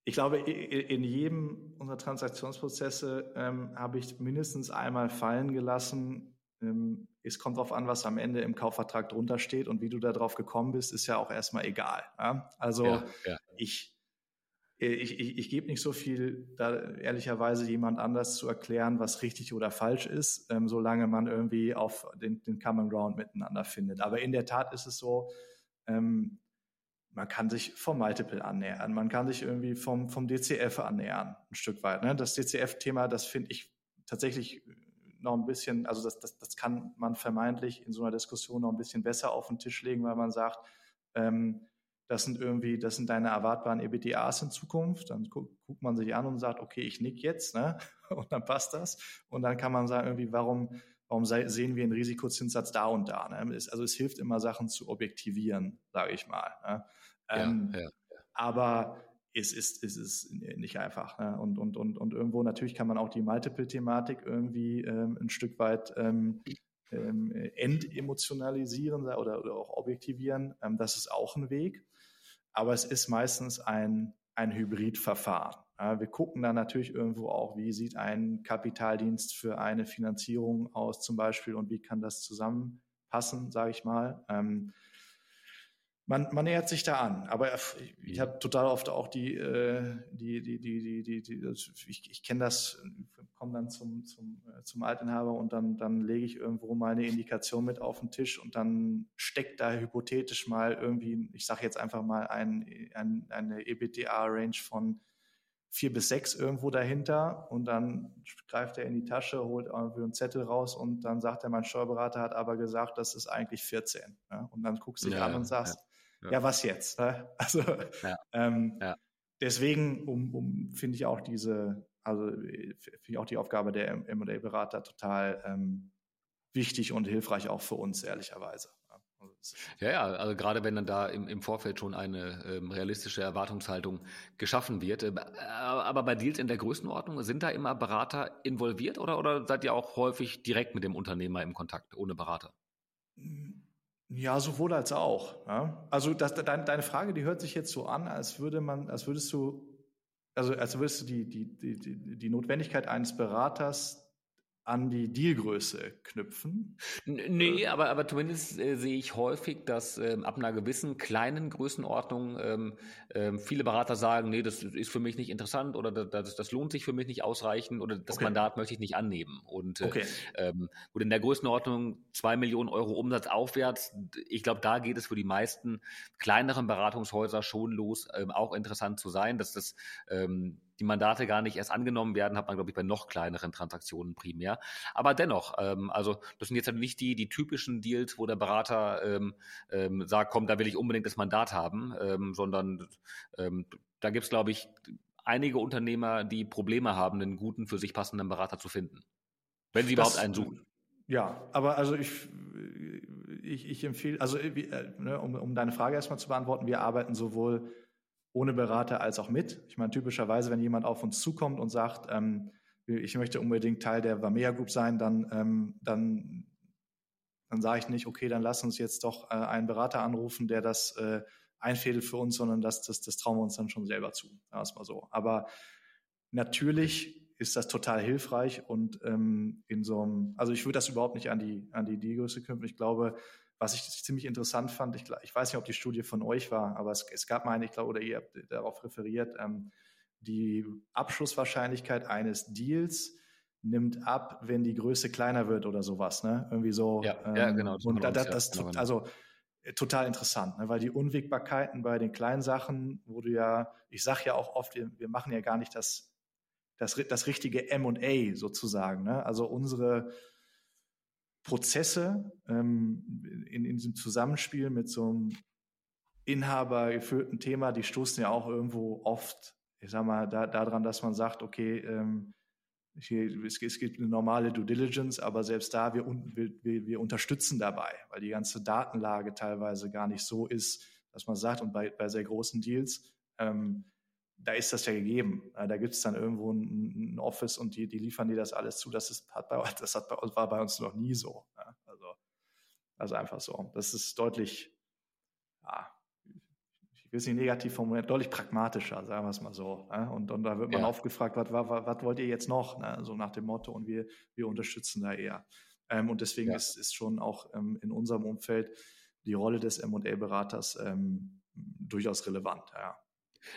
ich glaube, in jedem unserer Transaktionsprozesse ähm, habe ich mindestens einmal fallen gelassen, es kommt darauf an, was am Ende im Kaufvertrag drunter steht und wie du da drauf gekommen bist, ist ja auch erstmal egal. Ja? Also ja, ja. ich, ich, ich, ich gebe nicht so viel, da ehrlicherweise jemand anders zu erklären, was richtig oder falsch ist, ähm, solange man irgendwie auf den, den Common Ground miteinander findet. Aber in der Tat ist es so, ähm, man kann sich vom Multiple annähern, man kann sich irgendwie vom, vom DCF annähern, ein Stück weit. Ne? Das DCF-Thema, das finde ich tatsächlich noch ein bisschen, also das, das, das kann man vermeintlich in so einer Diskussion noch ein bisschen besser auf den Tisch legen, weil man sagt, ähm, das sind irgendwie, das sind deine erwartbaren EBTAs in Zukunft. Dann guckt, guckt man sich an und sagt, okay, ich nick jetzt, ne? Und dann passt das. Und dann kann man sagen, irgendwie, warum, warum sehen wir einen Risikozinssatz da und da? Ne? Also es hilft immer, Sachen zu objektivieren, sage ich mal. Ne? Ähm, ja, ja. Aber es ist, es ist nicht einfach. Ne? Und, und, und, und irgendwo natürlich kann man auch die Multiple-Thematik irgendwie ähm, ein Stück weit ähm, ähm, entemotionalisieren oder, oder auch objektivieren. Ähm, das ist auch ein Weg. Aber es ist meistens ein, ein Hybridverfahren. Ja, wir gucken dann natürlich irgendwo auch, wie sieht ein Kapitaldienst für eine Finanzierung aus zum Beispiel und wie kann das zusammenpassen, sage ich mal. Ähm, man, man nähert sich da an. Aber ich habe total oft auch die, äh, die, die, die, die, die, die ich, ich kenne das, komme dann zum, zum, äh, zum Altinhaber und dann, dann lege ich irgendwo meine Indikation mit auf den Tisch und dann steckt da hypothetisch mal irgendwie, ich sage jetzt einfach mal ein, ein, eine EBITDA-Range von vier bis sechs irgendwo dahinter und dann greift er in die Tasche, holt irgendwie einen Zettel raus und dann sagt er, mein Steuerberater hat aber gesagt, das ist eigentlich 14. Ja? Und dann guckst du dich ja, an und sagst, ja ja, ja was jetzt? Ne? Also ja. Ähm, ja. deswegen um, um finde ich auch diese, also finde ich auch die Aufgabe der M&A-Berater total ähm, wichtig und hilfreich auch für uns, ehrlicherweise. Also ja, ja, also gerade wenn dann da im, im Vorfeld schon eine ähm, realistische Erwartungshaltung geschaffen wird. Äh, aber bei Deals in der Größenordnung, sind da immer Berater involviert oder, oder seid ihr auch häufig direkt mit dem Unternehmer im Kontakt, ohne Berater? Ja, sowohl als auch. Ja. Also das, deine, deine Frage, die hört sich jetzt so an, als würde man, als würdest du, also als würdest du die, die, die, die Notwendigkeit eines Beraters an die Dealgröße knüpfen. Nee, aber, aber zumindest äh, sehe ich häufig, dass ähm, ab einer gewissen kleinen Größenordnung ähm, ähm, viele Berater sagen, nee, das ist für mich nicht interessant oder das, das lohnt sich für mich nicht ausreichend oder das okay. Mandat möchte ich nicht annehmen. Und äh, okay. ähm, gut, in der Größenordnung zwei Millionen Euro Umsatz aufwärts, ich glaube, da geht es für die meisten kleineren Beratungshäuser schon los, ähm, auch interessant zu sein, dass das ähm, die Mandate gar nicht erst angenommen werden, hat man, glaube ich, bei noch kleineren Transaktionen primär. Aber dennoch, ähm, also das sind jetzt halt nicht die, die typischen Deals, wo der Berater ähm, ähm, sagt, komm, da will ich unbedingt das Mandat haben, ähm, sondern ähm, da gibt es, glaube ich, einige Unternehmer, die Probleme haben, einen guten, für sich passenden Berater zu finden. Wenn sie das, überhaupt einen suchen. Ja, aber also ich, ich, ich empfehle, also äh, ne, um, um deine Frage erstmal zu beantworten, wir arbeiten sowohl ohne Berater als auch mit. Ich meine, typischerweise, wenn jemand auf uns zukommt und sagt, ähm, ich möchte unbedingt Teil der Vamea Group sein, dann, ähm, dann, dann sage ich nicht, okay, dann lass uns jetzt doch äh, einen Berater anrufen, der das äh, einfädelt für uns, sondern das, das, das trauen wir uns dann schon selber zu. Erstmal so. Aber natürlich ist das total hilfreich und ähm, in so einem, also ich würde das überhaupt nicht an die, an die Digröße knüpfen. Ich glaube, was ich ziemlich interessant fand, ich, ich, weiß nicht, ob die Studie von euch war, aber es, es gab mal eine, ich glaube, oder ihr habt darauf referiert, ähm, die Abschlusswahrscheinlichkeit eines Deals nimmt ab, wenn die Größe kleiner wird oder sowas, ne? Irgendwie so. Ja, ähm, ja genau. Das und da, das, das, genau, genau. also äh, total interessant, ne? weil die Unwägbarkeiten bei den kleinen Sachen, wo du ja, ich sage ja auch oft, wir, wir machen ja gar nicht das, das, das richtige M&A sozusagen. Ne? Also unsere Prozesse ähm, in, in diesem Zusammenspiel mit so einem inhabergeführten Thema, die stoßen ja auch irgendwo oft, ich sag mal, da, daran, dass man sagt, okay, ähm, hier, es, es, gibt eine normale Due Diligence, aber selbst da, wir, wir, wir unterstützen dabei, weil die ganze Datenlage teilweise gar nicht so ist, dass man sagt, und bei, bei sehr großen Deals, ähm, da ist das ja gegeben. Da gibt es dann irgendwo ein, ein, Office und die, die liefern dir das alles zu. Das, ist, hat bei, das hat bei, war bei uns noch nie so. Also, also einfach so. Das ist deutlich, ja, ich will es nicht negativ formulieren, deutlich pragmatischer, sagen wir es mal so. Und, und da wird man ja. oft gefragt, was, was, was wollt ihr jetzt noch? So nach dem Motto und wir, wir unterstützen da eher. Ähm, und deswegen ja. ist, ist schon auch ähm, in unserem Umfeld die Rolle des M&A-Beraters ähm, durchaus relevant. Ja.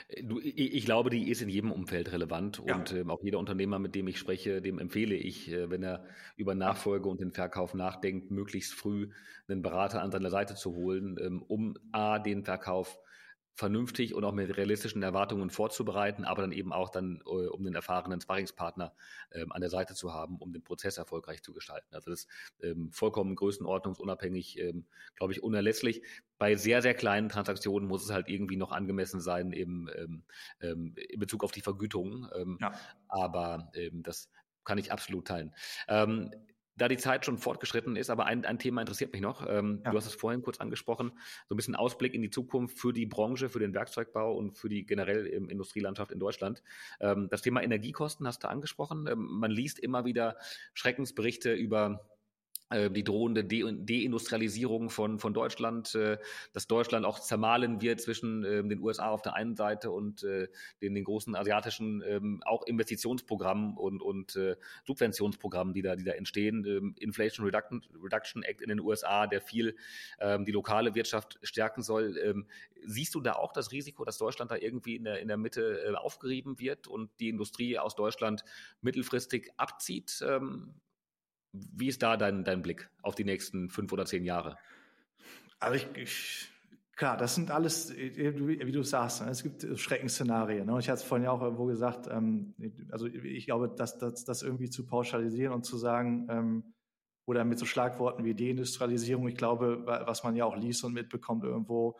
Äh, du, ich glaube, die ist in jedem Umfeld relevant ja. und ähm, auch jeder Unternehmer, mit dem ich spreche, dem empfehle ich, äh, wenn er über Nachfolge und den Verkauf nachdenkt, möglichst früh einen Berater an seiner Seite zu holen, ähm, um A, den Verkauf vernünftig und auch mit realistischen Erwartungen vorzubereiten, aber dann eben auch dann, äh, um den erfahrenen Sparringspartner ähm, an der Seite zu haben, um den Prozess erfolgreich zu gestalten. Also das ist ähm, vollkommen größenordnungsunabhängig, ähm, glaube ich, unerlässlich. Bei sehr, sehr kleinen Transaktionen muss es halt irgendwie noch angemessen sein im, ähm, ähm, in Bezug auf die Vergütung. Ähm, ja. Aber ähm, das kann ich absolut teilen. Ähm, da die Zeit schon fortgeschritten ist, aber ein, ein Thema interessiert mich noch. Ähm, ja. Du hast es vorhin kurz angesprochen, so ein bisschen Ausblick in die Zukunft für die Branche, für den Werkzeugbau und für die generell im Industrielandschaft in Deutschland. Ähm, das Thema Energiekosten hast du angesprochen. Ähm, man liest immer wieder Schreckensberichte über die drohende De Deindustrialisierung von, von Deutschland, äh, dass Deutschland auch zermahlen wird zwischen äh, den USA auf der einen Seite und den, den großen asiatischen ähm, auch Investitionsprogrammen und, und Subventionsprogrammen, die da, die da entstehen. Ähm, Inflation Reduction, Reduction Act in den USA, der viel ähm, die lokale Wirtschaft stärken soll. siehst du da auch das Risiko, dass Deutschland da irgendwie in der, in der Mitte aufgerieben wird und die Industrie aus Deutschland mittelfristig abzieht? Wie ist da dein, dein Blick auf die nächsten fünf oder zehn Jahre? Also ich, ich klar, das sind alles, wie du sagst, ne, es gibt Schreckensszenarien. Ne? Ich hatte es vorhin ja auch irgendwo gesagt, ähm, also ich glaube, dass das, das irgendwie zu pauschalisieren und zu sagen, ähm, oder mit so Schlagworten wie Deindustrialisierung, ich glaube, was man ja auch liest und mitbekommt irgendwo,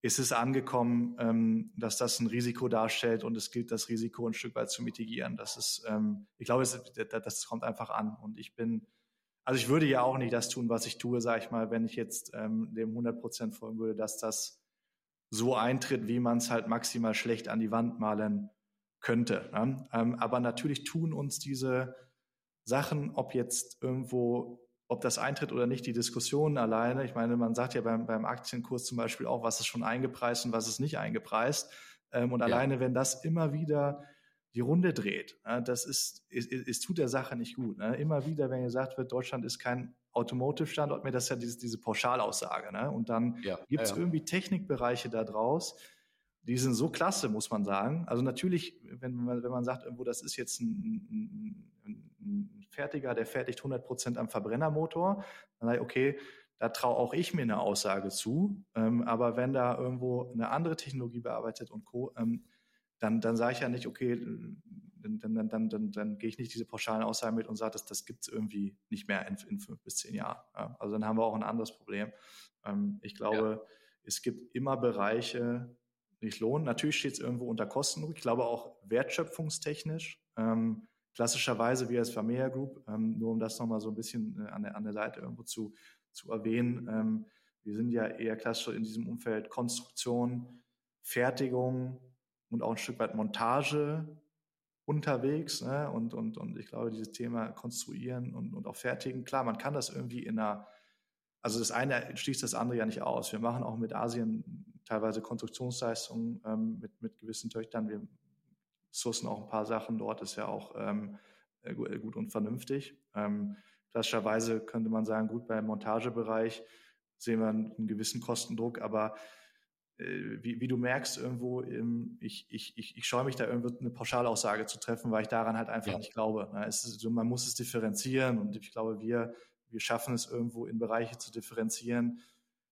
ist es angekommen, ähm, dass das ein Risiko darstellt und es gilt, das Risiko ein Stück weit zu mitigieren. Das ist, ähm, ich glaube, es, das kommt einfach an. Und ich bin, also ich würde ja auch nicht das tun, was ich tue, sage ich mal, wenn ich jetzt ähm, dem 100 Prozent folgen würde, dass das so eintritt, wie man es halt maximal schlecht an die Wand malen könnte. Ne? Ähm, aber natürlich tun uns diese Sachen, ob jetzt irgendwo ob das eintritt oder nicht, die Diskussion alleine. Ich meine, man sagt ja beim, beim Aktienkurs zum Beispiel auch, was ist schon eingepreist und was ist nicht eingepreist. Ähm, und ja. alleine, wenn das immer wieder die Runde dreht, äh, das ist, es, es tut der Sache nicht gut. Ne? Immer wieder, wenn gesagt wird, Deutschland ist kein Automotive-Standort mehr, das ist ja diese, diese Pauschalaussage. Ne? Und dann ja. gibt es ja, irgendwie Technikbereiche da draus, die sind so klasse, muss man sagen. Also natürlich, wenn man, wenn man sagt, irgendwo, das ist jetzt ein, ein, ein Fertiger, der fertigt 100 Prozent am Verbrennermotor. Dann sage ich, okay, da traue auch ich mir eine Aussage zu. Ähm, aber wenn da irgendwo eine andere Technologie bearbeitet und Co., ähm, dann, dann sage ich ja nicht, okay, dann, dann, dann, dann, dann gehe ich nicht diese pauschalen Aussagen mit und sage, das, das gibt es irgendwie nicht mehr in, in, fünf bis zehn Jahren. Ja? Also dann haben wir auch ein anderes Problem. Ähm, ich glaube, ja. es gibt immer Bereiche, die sich lohnen. Natürlich steht es irgendwo unter Kosten. Ich glaube auch wertschöpfungstechnisch. Ähm, klassischerweise wir als Familia Group, ähm, nur um das nochmal so ein bisschen äh, an, der, an der Seite irgendwo zu, zu erwähnen, ähm, wir sind ja eher klassisch in diesem Umfeld Konstruktion, Fertigung und auch ein Stück weit Montage unterwegs. Ne? Und, und, und ich glaube, dieses Thema Konstruieren und, und auch Fertigen, klar, man kann das irgendwie in einer, also das eine schließt das andere ja nicht aus. Wir machen auch mit Asien teilweise Konstruktionsleistungen ähm, mit, mit gewissen Töchtern. Wir sourcen auch ein paar Sachen dort, ist ja auch ähm, äh, gut und vernünftig. Ähm, klassischerweise könnte man sagen, gut, beim Montagebereich sehen wir einen, gewissen Kostendruck, aber äh, wie, wie, du merkst, irgendwo, ähm, ich, ich, ich, ich scheue mich da irgendwo eine Pauschalaussage zu treffen, weil ich daran halt einfach ja. nicht glaube. Ne? Ist, man muss es differenzieren und ich glaube, wir, wir schaffen es irgendwo in Bereiche zu differenzieren,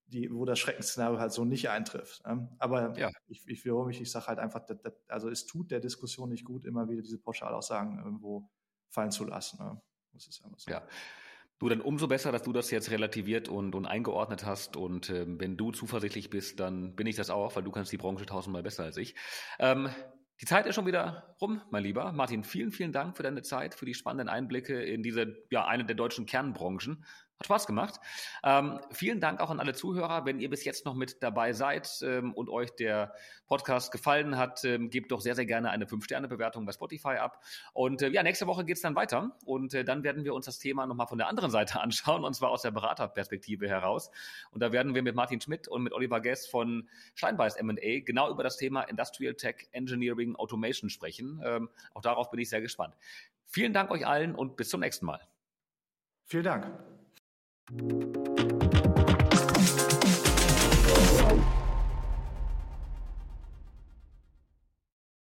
die, wo das Schreckensszenario halt so nicht eintrifft. Ne? Aber ja. ich, ich wiederhole mich, ich sage halt einfach, das, das, also es tut der Diskussion nicht gut, immer wieder diese Pauschalaussagen irgendwo fallen zu lassen. Ne? Das ist einfach so. Ja. Du, dann umso besser, dass du das jetzt relativiert und, und eingeordnet hast. Und ähm, wenn du zuversichtlich bist, dann bin ich das auch, weil du kannst die Branche tausendmal besser als ich. Ähm, die Zeit ist schon wieder rum, mein Lieber. Martin, vielen, vielen Dank für deine Zeit, für die spannenden Einblicke in diese, ja, eine der deutschen Kernbranchen. Hat Spaß gemacht. Ähm, vielen Dank auch an alle Zuhörer. Wenn ihr bis jetzt noch mit dabei seid ähm, und euch der Podcast gefallen hat, ähm, gebt doch sehr, sehr gerne eine 5-Sterne-Bewertung bei Spotify ab. Und äh, ja, nächste Woche geht's dann weiter. Und äh, dann werden wir uns das Thema nochmal von der anderen Seite anschauen, und zwar aus der Beraterperspektive heraus. Und da werden wir mit Martin Schmidt und mit Oliver Guest von Steinbeiß M&A genau über das Thema Industrial Tech Engineering Automation sprechen. Ähm, auch darauf bin ich sehr gespannt. Vielen Dank euch allen und bis zum nächsten Mal. Vielen Dank. Thank you